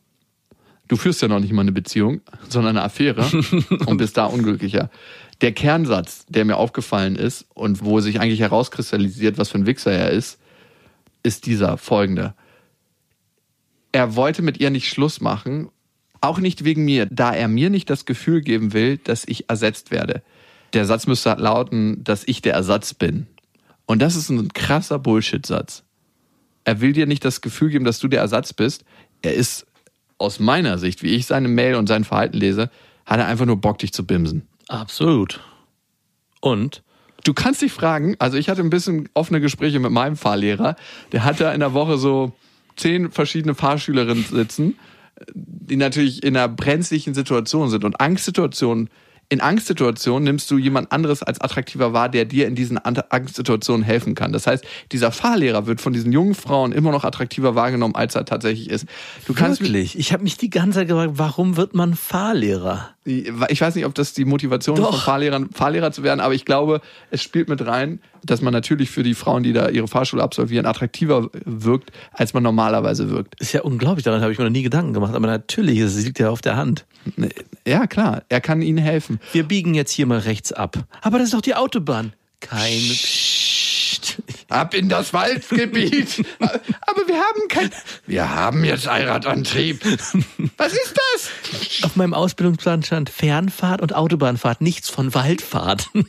Du führst ja noch nicht mal eine Beziehung, sondern eine Affäre und bist da unglücklicher. Der Kernsatz, der mir aufgefallen ist und wo sich eigentlich herauskristallisiert, was für ein Wichser er ist, ist dieser folgende. Er wollte mit ihr nicht Schluss machen, auch nicht wegen mir, da er mir nicht das Gefühl geben will, dass ich ersetzt werde. Der Satz müsste lauten, dass ich der Ersatz bin. Und das ist ein krasser Bullshit-Satz. Er will dir nicht das Gefühl geben, dass du der Ersatz bist. Er ist aus meiner Sicht, wie ich seine Mail und sein Verhalten lese, hat er einfach nur Bock, dich zu bimsen. Absolut. Und? Du kannst dich fragen, also ich hatte ein bisschen offene Gespräche mit meinem Fahrlehrer, der hatte in der Woche so zehn verschiedene Fahrschülerinnen sitzen, die natürlich in einer brenzlichen Situation sind und Angstsituationen in Angstsituationen nimmst du jemand anderes als attraktiver wahr, der dir in diesen Angstsituationen helfen kann. Das heißt, dieser Fahrlehrer wird von diesen jungen Frauen immer noch attraktiver wahrgenommen, als er tatsächlich ist. Du kannst Wirklich? Ich habe mich die ganze Zeit gefragt, warum wird man Fahrlehrer? Ich weiß nicht, ob das die Motivation Doch. ist, von Fahrlehrern, Fahrlehrer zu werden, aber ich glaube, es spielt mit rein, dass man natürlich für die Frauen, die da ihre Fahrschule absolvieren, attraktiver wirkt, als man normalerweise wirkt. Ist ja unglaublich, daran habe ich mir noch nie Gedanken gemacht, aber natürlich, es liegt ja auf der Hand. Ja, klar, er kann ihnen helfen. Wir biegen jetzt hier mal rechts ab. Aber das ist doch die Autobahn. Kein Psst. Ab in das Waldgebiet. Aber wir haben kein. Wir haben jetzt Allradantrieb. Was ist das? Auf meinem Ausbildungsplan stand Fernfahrt und Autobahnfahrt, nichts von Waldfahrt.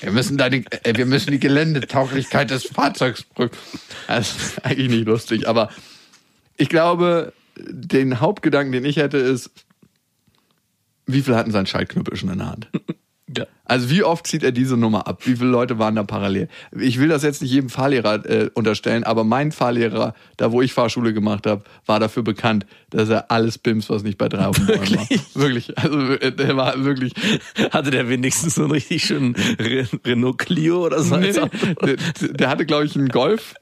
Wir müssen, da die, äh, wir müssen die Geländetauglichkeit des Fahrzeugs prüfen. Das ist eigentlich nicht lustig, aber ich glaube, den Hauptgedanken, den ich hätte, ist, wie viel hatten sein Schaltknüppel schon in der Hand? Ja. Also wie oft zieht er diese Nummer ab? Wie viele Leute waren da parallel? Ich will das jetzt nicht jedem Fahrlehrer äh, unterstellen, aber mein Fahrlehrer, da wo ich Fahrschule gemacht habe, war dafür bekannt, dass er alles bims, was nicht bei drei auf dem war. Wirklich. Also äh, der war wirklich. Hatte der wenigstens so einen richtig schönen Renault Clio oder so? Nee, nee. Der, der hatte, glaube ich, einen Golf.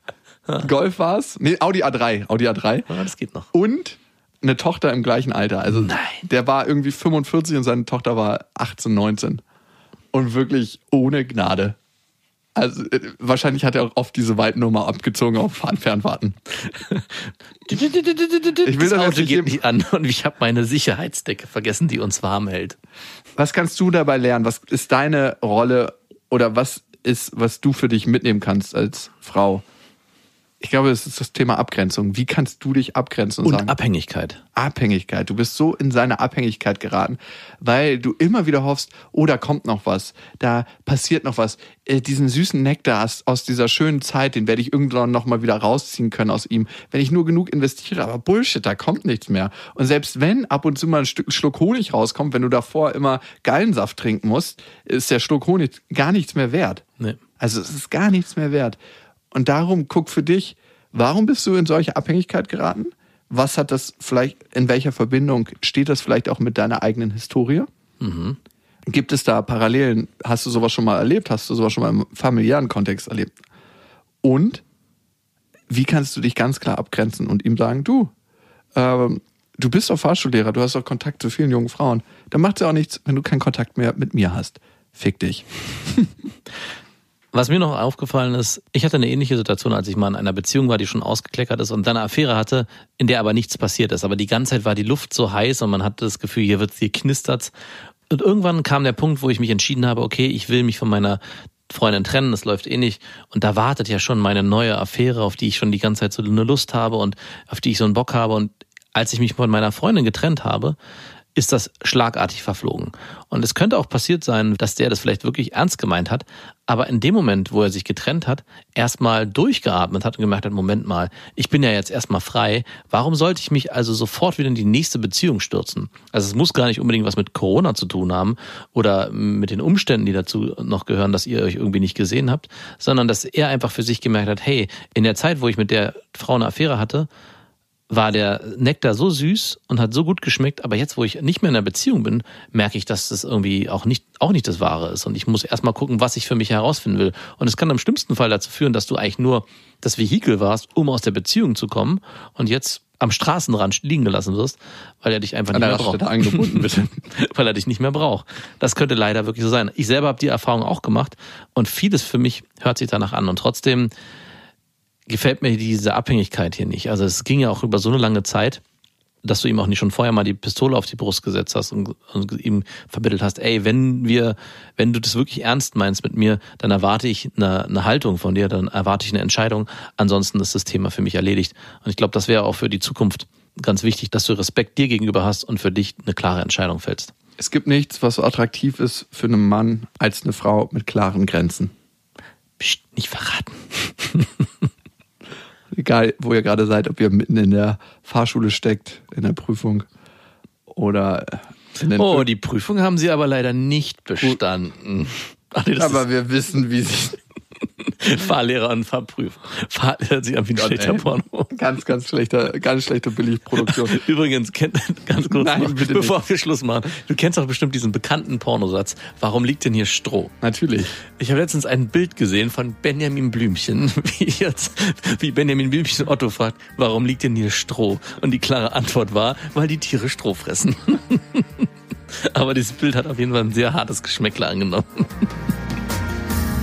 Golf war's. Nee, Audi A3. Audi A3. Ja, das geht noch. Und eine Tochter im gleichen Alter. Also Nein. der war irgendwie 45 und seine Tochter war 18, 19. Und wirklich ohne Gnade. Also äh, wahrscheinlich hat er auch oft diese Weitnummer abgezogen auf Fahr- Fernfahrten. Ich will das das Auto geht nicht an und ich habe meine Sicherheitsdecke vergessen, die uns warm hält. Was kannst du dabei lernen? Was ist deine Rolle oder was ist, was du für dich mitnehmen kannst als Frau? Ich glaube, es ist das Thema Abgrenzung. Wie kannst du dich abgrenzen und, Und sagen, Abhängigkeit. Abhängigkeit. Du bist so in seine Abhängigkeit geraten, weil du immer wieder hoffst, oh, da kommt noch was, da passiert noch was. Äh, diesen süßen Nektar aus, aus dieser schönen Zeit, den werde ich irgendwann noch mal wieder rausziehen können aus ihm, wenn ich nur genug investiere. Aber Bullshit, da kommt nichts mehr. Und selbst wenn ab und zu mal ein Stück Schluck Honig rauskommt, wenn du davor immer Gallensaft trinken musst, ist der Schluck Honig gar nichts mehr wert. Nee. Also es ist gar nichts mehr wert. Und darum guck für dich, warum bist du in solche Abhängigkeit geraten? Was hat das vielleicht, in welcher Verbindung steht das vielleicht auch mit deiner eigenen Historie? Gibt es da Parallelen? Hast du sowas schon mal erlebt? Hast du sowas schon mal im familiären Kontext erlebt? Und wie kannst du dich ganz klar abgrenzen und ihm sagen, du, ähm, du bist doch Fahrschullehrer, du hast doch Kontakt zu vielen jungen Frauen. Dann macht es ja auch nichts, wenn du keinen Kontakt mehr mit mir hast. Fick dich. Was mir noch aufgefallen ist, ich hatte eine ähnliche Situation, als ich mal in einer Beziehung war, die schon ausgekleckert ist und dann eine Affäre hatte, in der aber nichts passiert ist. Aber die ganze Zeit war die Luft so heiß und man hatte das Gefühl, hier wird's, hier knistert's. Und irgendwann kam der Punkt, wo ich mich entschieden habe, okay, ich will mich von meiner Freundin trennen, das läuft eh nicht. Und da wartet ja schon meine neue Affäre, auf die ich schon die ganze Zeit so eine Lust habe und auf die ich so einen Bock habe. Und als ich mich von meiner Freundin getrennt habe, ist das schlagartig verflogen. Und es könnte auch passiert sein, dass der das vielleicht wirklich ernst gemeint hat, aber in dem Moment, wo er sich getrennt hat, erstmal durchgeatmet hat und gemerkt hat, Moment mal, ich bin ja jetzt erstmal frei, warum sollte ich mich also sofort wieder in die nächste Beziehung stürzen? Also es muss gar nicht unbedingt was mit Corona zu tun haben oder mit den Umständen, die dazu noch gehören, dass ihr euch irgendwie nicht gesehen habt, sondern dass er einfach für sich gemerkt hat, hey, in der Zeit, wo ich mit der Frau eine Affäre hatte, war der Nektar so süß und hat so gut geschmeckt, aber jetzt, wo ich nicht mehr in einer Beziehung bin, merke ich, dass das irgendwie auch nicht, auch nicht das Wahre ist. Und ich muss erstmal gucken, was ich für mich herausfinden will. Und es kann im schlimmsten Fall dazu führen, dass du eigentlich nur das Vehikel warst, um aus der Beziehung zu kommen und jetzt am Straßenrand liegen gelassen wirst, weil er dich einfach An nicht mehr braucht. Angebunden, bitte. weil er dich nicht mehr braucht. Das könnte leider wirklich so sein. Ich selber habe die Erfahrung auch gemacht und vieles für mich hört sich danach an. Und trotzdem gefällt mir diese Abhängigkeit hier nicht. Also es ging ja auch über so eine lange Zeit, dass du ihm auch nicht schon vorher mal die Pistole auf die Brust gesetzt hast und, und ihm vermittelt hast, ey, wenn wir, wenn du das wirklich ernst meinst mit mir, dann erwarte ich eine, eine Haltung von dir, dann erwarte ich eine Entscheidung. Ansonsten ist das Thema für mich erledigt. Und ich glaube, das wäre auch für die Zukunft ganz wichtig, dass du Respekt dir gegenüber hast und für dich eine klare Entscheidung fällst. Es gibt nichts, was so attraktiv ist für einen Mann als eine Frau mit klaren Grenzen. Psst, nicht verraten. Egal, wo ihr gerade seid, ob ihr mitten in der Fahrschule steckt, in der Prüfung oder in den Oh, die Prüfung haben sie aber leider nicht bestanden. Ach nee, Aber wir wissen, wie sich Fahrlehrer und Fahrprüfer. Fahrlehrer hört sich an wie ein schlechter ey. Porno. ganz, ganz schlechter, ganz schlechte Billigproduktion. Übrigens, kennt, ganz kurz Nein, noch, bitte bevor wir Schluss machen. Du kennst doch bestimmt diesen bekannten Pornosatz. Warum liegt denn hier Stroh? Natürlich. Ich habe letztens ein Bild gesehen von Benjamin Blümchen, wie jetzt, wie Benjamin Blümchen Otto fragt, warum liegt denn hier Stroh? Und die klare Antwort war, weil die Tiere Stroh fressen. Aber dieses Bild hat auf jeden Fall ein sehr hartes Geschmäckle angenommen.